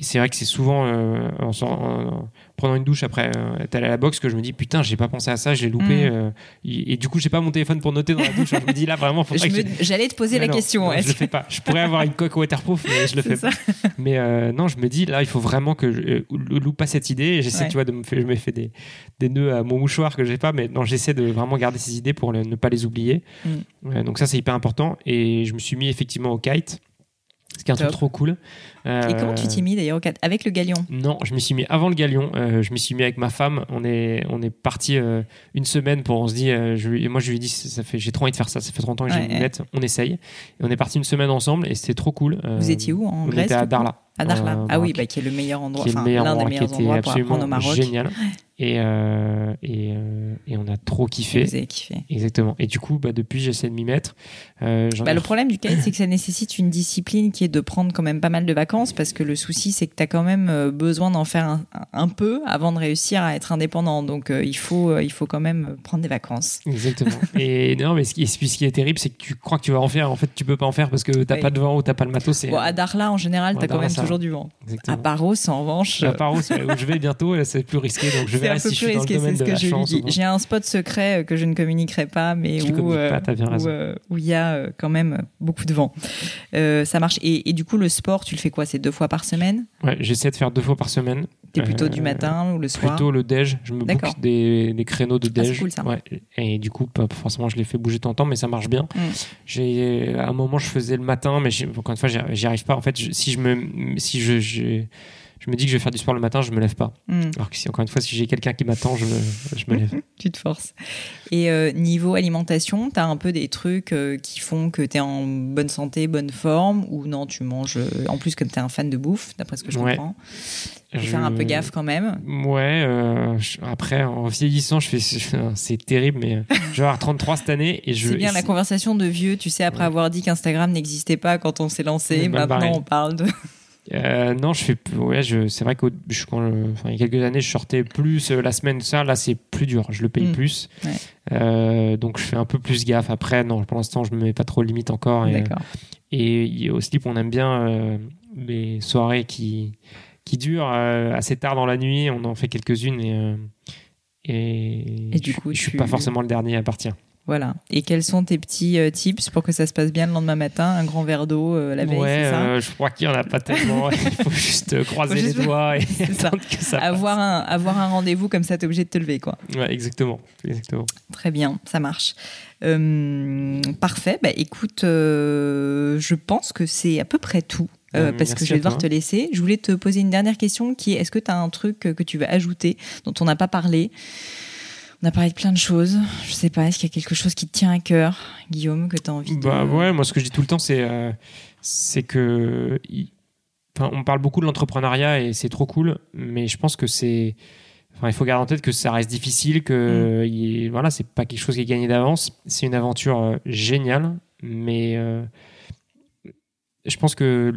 c'est vrai que c'est souvent euh, en, prenant une douche après euh, être allé à la boxe que je me dis putain, j'ai pas pensé à ça, j'ai loupé. Mm. euh, et, et du coup, j'ai pas mon téléphone pour noter dans la douche. je me dis là, vraiment, faudrait que me- J'allais te poser mais la non, question. non, je le que- fais pas. Je pourrais avoir une coque waterproof, mais je le fais ça. pas. Mais euh, non, je me dis là, il faut vraiment que je loupe pas cette idée. J'essaie, Ouais. tu vois, de me faire, je me fais des, des nœuds à mon mouchoir que j'ai pas, mais non, j'essaie de vraiment garder ces idées pour le- ne pas les oublier. Mm. Donc ça, c'est hyper important. Et je me suis mis effectivement au kite, ce qui est un truc trop cool. Et comment tu Euh, t'y mis d'ailleurs au cat- avec le galion non, je m'y suis mis avant le galion. Euh, je m'y suis mis avec ma femme. On est, on est parti euh, une semaine pour. On se dit, euh, je, moi je lui ai dit, ça fait, j'ai trop envie de faire ça. Ça fait 30 ans que j'ai une lunette. On essaye. Et on est parti une semaine ensemble et c'était trop cool. Euh, Vous étiez où En On Grèce était à Darla. À Darla. euh, ah oui, bah, qui est le meilleur endroit, qui est le meilleur l'un des endroit, qui meilleurs était endroits pour absolument apprendre au Maroc. génial. Et, euh, et, euh, et on a trop kiffé. Vous avez kiffé. Exactement. Et du coup, bah, depuis, j'essaie de m'y mettre. Euh, Bah, ai le problème du kite, c'est que ça nécessite une discipline qui est de prendre quand même pas mal de vacances parce que le souci, c'est que tu as quand même besoin d'en faire un, un peu avant de réussir à être indépendant. Donc, il, faut, il faut quand même prendre des vacances. Exactement. <laughs> et non, mais ce qui, ce qui est terrible, c'est que tu crois que tu vas en faire. En fait, tu peux pas en faire parce que t'as Oui. pas de vent ou t'as pas le matos. Bon, à Darla, en général, Ouais, tu as quand même ça toujours du vent. Exactement. À Paros, en revanche, À Paros, où je vais bientôt, là, c'est plus risqué. Donc je <laughs> c'est un peu si plus risqué, c'est ce que je lui dis. J'ai un spot secret euh, que je ne communiquerai pas, mais le où euh, euh, il y a quand même beaucoup de vent. Euh, ça marche. Et, et du coup, le sport, tu le fais quoi? C'est deux fois par semaine? Ouais, j'essaie de faire deux fois par semaine. T'es plutôt Euh, du matin ou le soir? Plutôt le déj. Je me book des, des créneaux de Ah, déj. cool, ça. Ouais. Et du coup, pas forcément, je les fais bouger de temps en temps, mais ça marche bien. Mm. J'ai à un moment, je faisais le matin, mais encore une fois, j'y j'y arrive pas. En fait, je- si je me, si je, je, je me dis que je vais faire du sport le matin, je me lève pas. Hmm, Alors que si encore une fois, si j'ai quelqu'un qui m'attend, je me, je me lève. <laughs> tu te forces. Et euh, niveau alimentation, t'as un peu des trucs euh, qui font que t'es en bonne santé, bonne forme, ou non, tu manges. euh, en plus, comme t'es un fan de bouffe, d'après ce que je Ouais. comprends, Je- faire un peu gaffe quand même. Ouais, euh, je- après, en vieillissant, je fais, c'est terrible, mais je vais avoir 33 cette année et je. C'est bien la conversation de vieux, tu sais, après Ouais. avoir dit qu'Instagram n'existait pas quand on s'est lancé, mal maintenant barré. on parle de. Euh, non, je fais. Ouais, je, c'est vrai qu'au je- quand, euh, enfin, il y a quelques années, je sortais plus euh, la semaine, ça. Là, c'est plus dur. Je le paye Mm. plus. Ouais. Euh, donc, je fais un peu plus gaffe. Après, non, pour l'instant, je me mets pas trop de limites encore. Et, et au slip, on aime bien les soirées qui, qui durent assez tard dans la nuit. On en fait quelques-unes et. et, Et du je- coup, je suis pas forcément le dernier à partir. Voilà. Et quels sont tes petits euh, tips pour que ça se passe bien le lendemain matin? Un grand verre d'eau euh, la veille, ouais, c'est ça? euh, je crois qu'il y en a pas tellement. <laughs> Il faut juste croiser Faut juste- les doigts et <laughs> C'est ça. attendre que ça passe. avoir un, avoir un rendez-vous comme ça, t'es obligé de te lever, quoi. Ouais, exactement, exactement. Très bien, ça marche. Euh, parfait. Bah, écoute, je pense que c'est à peu près tout. euh, Euh, parce que je vais toi. devoir te laisser. Je voulais te poser une dernière question qui est est-ce que tu as un truc que tu veux ajouter dont on n'a pas parlé? On a parlé de plein de choses. Je sais pas, est-ce qu'il y a quelque chose qui te tient à cœur, Guillaume, que tu as envie de. Bah ouais, moi ce que je dis tout le temps, c'est euh, c'est que enfin, on parle beaucoup de l'entrepreneuriat et c'est trop cool, mais je pense que c'est enfin, il faut garder en tête que ça reste difficile, que il- voilà, c'est pas quelque chose qui est gagné d'avance. C'est une aventure euh, géniale, mais euh, je pense que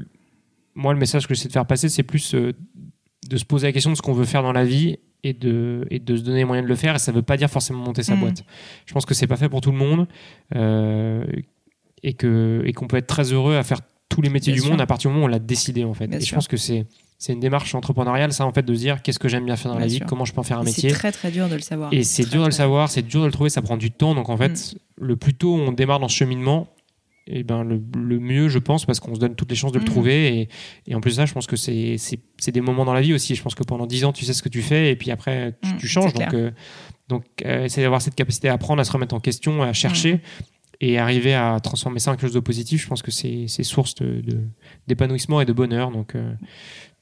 moi le message que j'essaie de faire passer, c'est plus de se poser la question de ce qu'on veut faire dans la vie et de, et de se donner les moyens de le faire. Et ça veut pas dire forcément monter sa Mhm. boîte. Je pense que c'est pas fait pour tout le monde euh, et que et qu'on peut être très heureux à faire tous les métiers Bien du sûr. monde à partir du moment où on l'a décidé en fait. Bien et je pense que c'est c'est une démarche entrepreneuriale, ça en fait, de se dire qu'est-ce que j'aime bien faire dans Bien la vie, sûr. comment je peux en faire un Et métier? C'est très très dur de le savoir. Et c'est Très, dur de le savoir, c'est dur de le trouver, ça prend du temps. Donc en fait, le plus tôt on démarre dans ce cheminement, et ben le, le mieux, je pense, parce qu'on se donne toutes les chances de le Mm. trouver. Et, et en plus ça, je pense que c'est c'est- c'est des moments dans la vie aussi. Je pense que pendant 10 ans, tu sais ce que tu fais, et puis après, tu, tu changes. Donc, euh, donc euh, essayer d'avoir cette capacité à apprendre, à se remettre en question, à chercher. Mm. Et arriver à transformer ça en quelque chose de positif, je pense que c'est c'est source de- de- d'épanouissement et de bonheur. Donc, euh,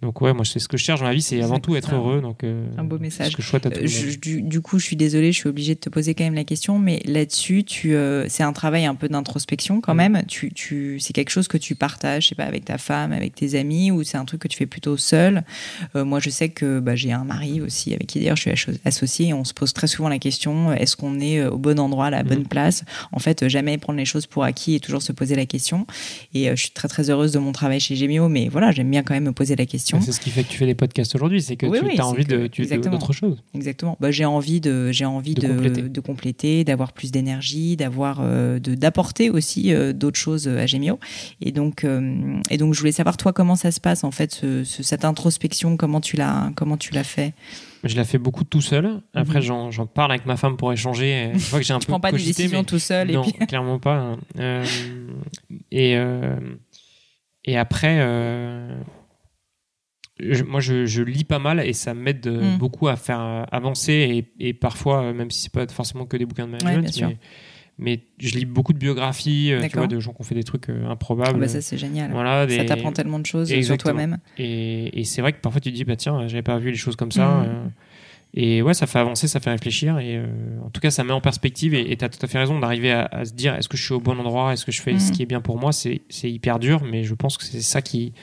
Donc ouais, moi c'est ce que je cherche dans la vie, c'est avant tout être heureux. Donc euh, Un beau message. Ce que je souhaite à tout Euh, je- du, du coup, je suis désolée, je suis obligée de te poser quand même la question, mais là-dessus, tu, euh, c'est un travail un peu d'introspection quand Mm. même. Tu, tu, c'est quelque chose que tu partages, je sais pas, avec ta femme, avec tes amis, ou c'est un truc que tu fais plutôt seul. Euh, moi, je sais que bah, j'ai un mari aussi, avec qui d'ailleurs je suis asso- associée, et on se pose très souvent la question est-ce qu'on est au bon endroit, à la bonne Mm. place? En fait, jamais prendre les choses pour acquis et toujours se poser la question. Et je suis très très heureuse de mon travail chez Gemio, mais voilà, j'aime bien quand même me poser la question. C'est ce qui fait que tu fais des podcasts aujourd'hui, c'est que Oui, tu oui, as envie d'autre chose. Exactement. Bah, j'ai envie de, j'ai envie De de, compléter. d'avoir plus d'énergie, d'avoir, euh, de, d'apporter aussi euh, d'autres choses à Gemio. Et donc, euh, et donc, je voulais savoir toi comment ça se passe en fait, ce- ce- cette introspection, comment tu l'as, comment tu l'as fait? Je la fais beaucoup tout seul. Après, Mhm. j'en parle avec ma femme pour échanger. Une fois que j'ai un Tu peu prends pas des cogité, décisions mais- tout seul non, et puis. clairement pas. hein. Euh, et, euh, et après, euh, je- moi, je, je lis pas mal et ça m'aide euh, Mm. beaucoup à faire euh, avancer. Et, et parfois, euh, même si c'est pas forcément que des bouquins de management, sûr. mais, mais je lis beaucoup de biographies, tu D'accord. vois, de gens qui ont fait des trucs Ah improbables. bah, ça c'est génial. voilà, des- Ça t'apprend tellement de choses sur toi-même. Et, et c'est vrai que parfois tu te dis, bah tiens, j'avais pas vu les choses comme ça. Euh, et ouais, ça fait avancer, ça fait réfléchir. Et euh, en tout cas, ça met en perspective. Et tu as tout à fait raison d'arriver à, à se dire, est-ce que je suis au bon endroit? Est-ce que je fais ce qui est bien pour moi? C'est hyper dur, mais je pense que c'est ça qui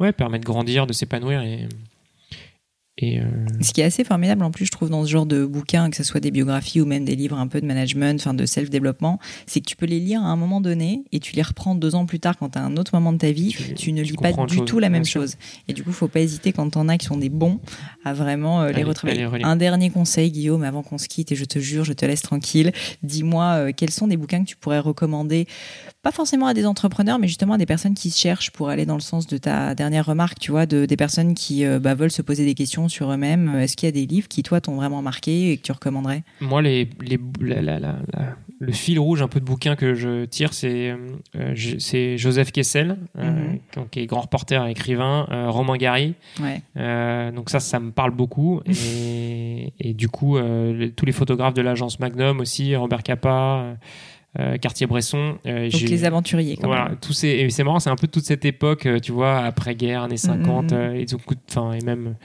ouais, permet de grandir, de s'épanouir. Et, et euh, Ce qui est assez formidable en plus, je trouve, dans ce genre de bouquins, que ce soit des biographies ou même des livres un peu de management, enfin de self-développement, c'est que tu peux les lire à un moment donné et tu les reprends deux ans plus tard quand tu as un autre moment de ta vie, tu, Tu- ne tu lis pas du chose, tout la même chose. Et du coup, faut pas hésiter quand t'en as qui sont des bons à vraiment euh, les retravailler. Un dernier conseil, Guillaume, avant qu'on se quitte et je te jure, je te laisse tranquille. Dis-moi euh, quels sont des bouquins que tu pourrais recommander, pas forcément à des entrepreneurs, mais justement à des personnes qui se cherchent pour aller dans le sens de ta dernière remarque, tu vois, de, des personnes qui euh, bah, veulent se poser des questions sur eux-mêmes. Est-ce qu'il y a des livres qui, toi, t'ont vraiment marqué et que tu recommanderais? Moi, les, les, la- la- la- la- le fil rouge un peu de bouquin que je tire, c'est euh, Joseph Kessel, euh, Mhm. qui est grand reporter et écrivain, euh, Romain Gary. Ouais. Euh, donc ça, ça me parle beaucoup. <laughs> Et, et du coup, euh, les- tous les photographes de l'agence Magnum aussi, Robert Capa, euh, Cartier-Bresson. euh, Donc les aventuriers, quand voilà, même. tous ces, et c'est marrant, c'est un peu toute cette époque, euh, tu vois, après-guerre, années 50, Mhm. euh, et, enfin, et même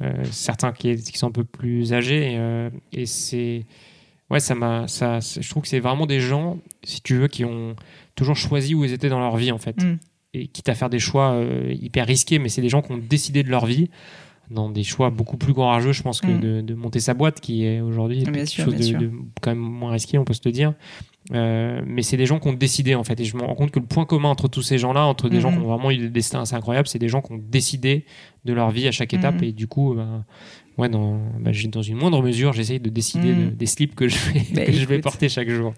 euh, certains qui, qui sont un peu plus âgés. Et, euh, et c'est. Ouais, ça m'a. Ça, je trouve que c'est vraiment des gens, si tu veux, qui ont toujours choisi où ils étaient dans leur vie, en fait. Mm. Et quitte à faire des choix euh, hyper risqués, mais c'est des gens qui ont décidé de leur vie dans des choix beaucoup plus courageux, je pense, que Mm. de, de monter sa boîte, qui est aujourd'hui quelque sûr, chose de quand même moins risqué, on peut se le dire. Euh, mais c'est des gens qui ont décidé en fait et je me rends compte que le point commun entre tous ces gens-là entre des Mhm. gens qui ont vraiment eu des destins assez incroyables c'est des gens qui ont décidé de leur vie à chaque étape Mhm. et du coup bah, ouais dans, bah, dans une moindre mesure j'essaye de décider de- des slips que je vais, Bah, que je vais porter chaque jour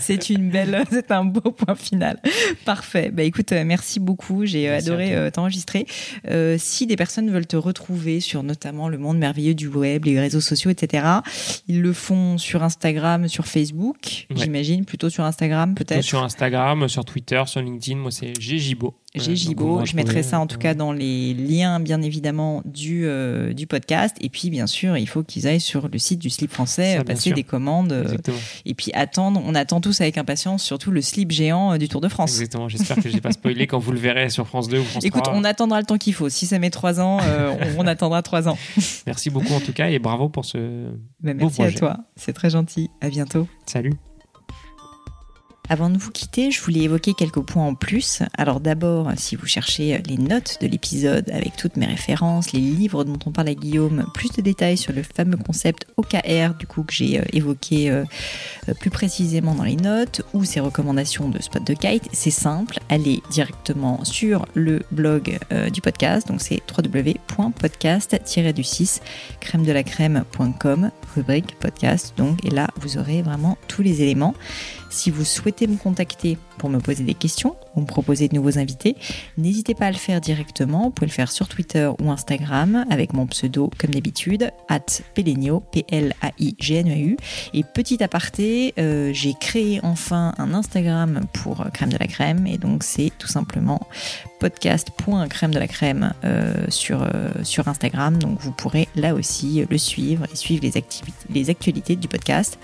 C'est- une belle, <laughs> c'est un beau point final. Parfait. Bah écoute, euh, merci beaucoup. J'ai euh, adoré euh, t'enregistrer. Euh, si des personnes veulent te retrouver sur notamment le monde merveilleux du web, les réseaux sociaux, etc., ils le font sur Instagram, sur Facebook, Ouais. j'imagine, plutôt sur Instagram peut-être. sur Instagram sur Twitter sur LinkedIn moi c'est Ggibo J'ai Gibo. Je mettrai ça en tout cas dans les liens, bien évidemment, du, euh, du podcast. Et puis, bien sûr, il faut qu'ils aillent sur le site du slip français, Ça, euh, passer des commandes. euh, et puis attendre. On attend tous avec impatience, surtout le slip géant euh, du Tour de France. exactement. j'espère que j'ai pas spoilé quand vous le verrez sur France 2 ou France Écoute, 3 on attendra le temps qu'il faut. Si ça met trois ans, euh, <laughs> on, on attendra trois ans. merci beaucoup en tout cas et bravo pour ce Beau merci à projet. toi. C'est très gentil. À bientôt. salut Avant de vous quitter, je voulais évoquer quelques points en plus. Alors d'abord, si vous cherchez les notes de l'épisode avec toutes mes références, les livres dont on parle à Guillaume, plus de détails sur le fameux concept OKR, du coup que j'ai euh, évoqué euh, euh, plus précisément dans les notes, ou ses recommandations de spot de kite, c'est simple, allez directement sur le blog du podcast, donc c'est www.podcast-du6 crème de la rubrique podcast, donc et là vous aurez vraiment tous les éléments. Si vous souhaitez me contacter pour me poser des questions ou me proposer de nouveaux invités, n'hésitez pas à le faire directement. Vous pouvez le faire sur Twitter ou Instagram avec mon pseudo, comme d'habitude, at Pelenio, P-L-A-I-G-N-E-U. Et petit aparté, euh, j'ai créé enfin un Instagram pour euh, Crème de la Crème. Et donc, c'est tout simplement podcast.crème de la crème euh, sur, sur Instagram. Donc, vous pourrez là aussi le suivre et suivre les actualités du podcast.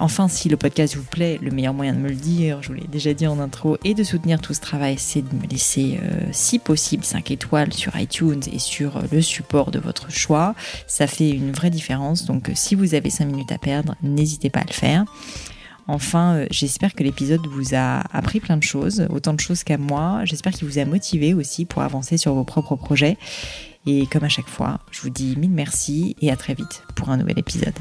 Enfin, si le podcast vous plaît, le meilleur moyen de me le dire, je vous l'ai déjà dit en intro, et de soutenir tout ce travail, c'est de me laisser, euh, si possible, 5 étoiles sur iTunes et sur euh, le support de votre choix. Ça fait une vraie différence, donc euh, si vous avez 5 minutes à perdre, n'hésitez pas à le faire. Enfin, j'espère que l'épisode vous a appris plein de choses, autant de choses qu'à moi. J'espère qu'il vous a motivé aussi pour avancer sur vos propres projets. Et comme à chaque fois, je vous dis mille merci et à très vite pour un nouvel épisode.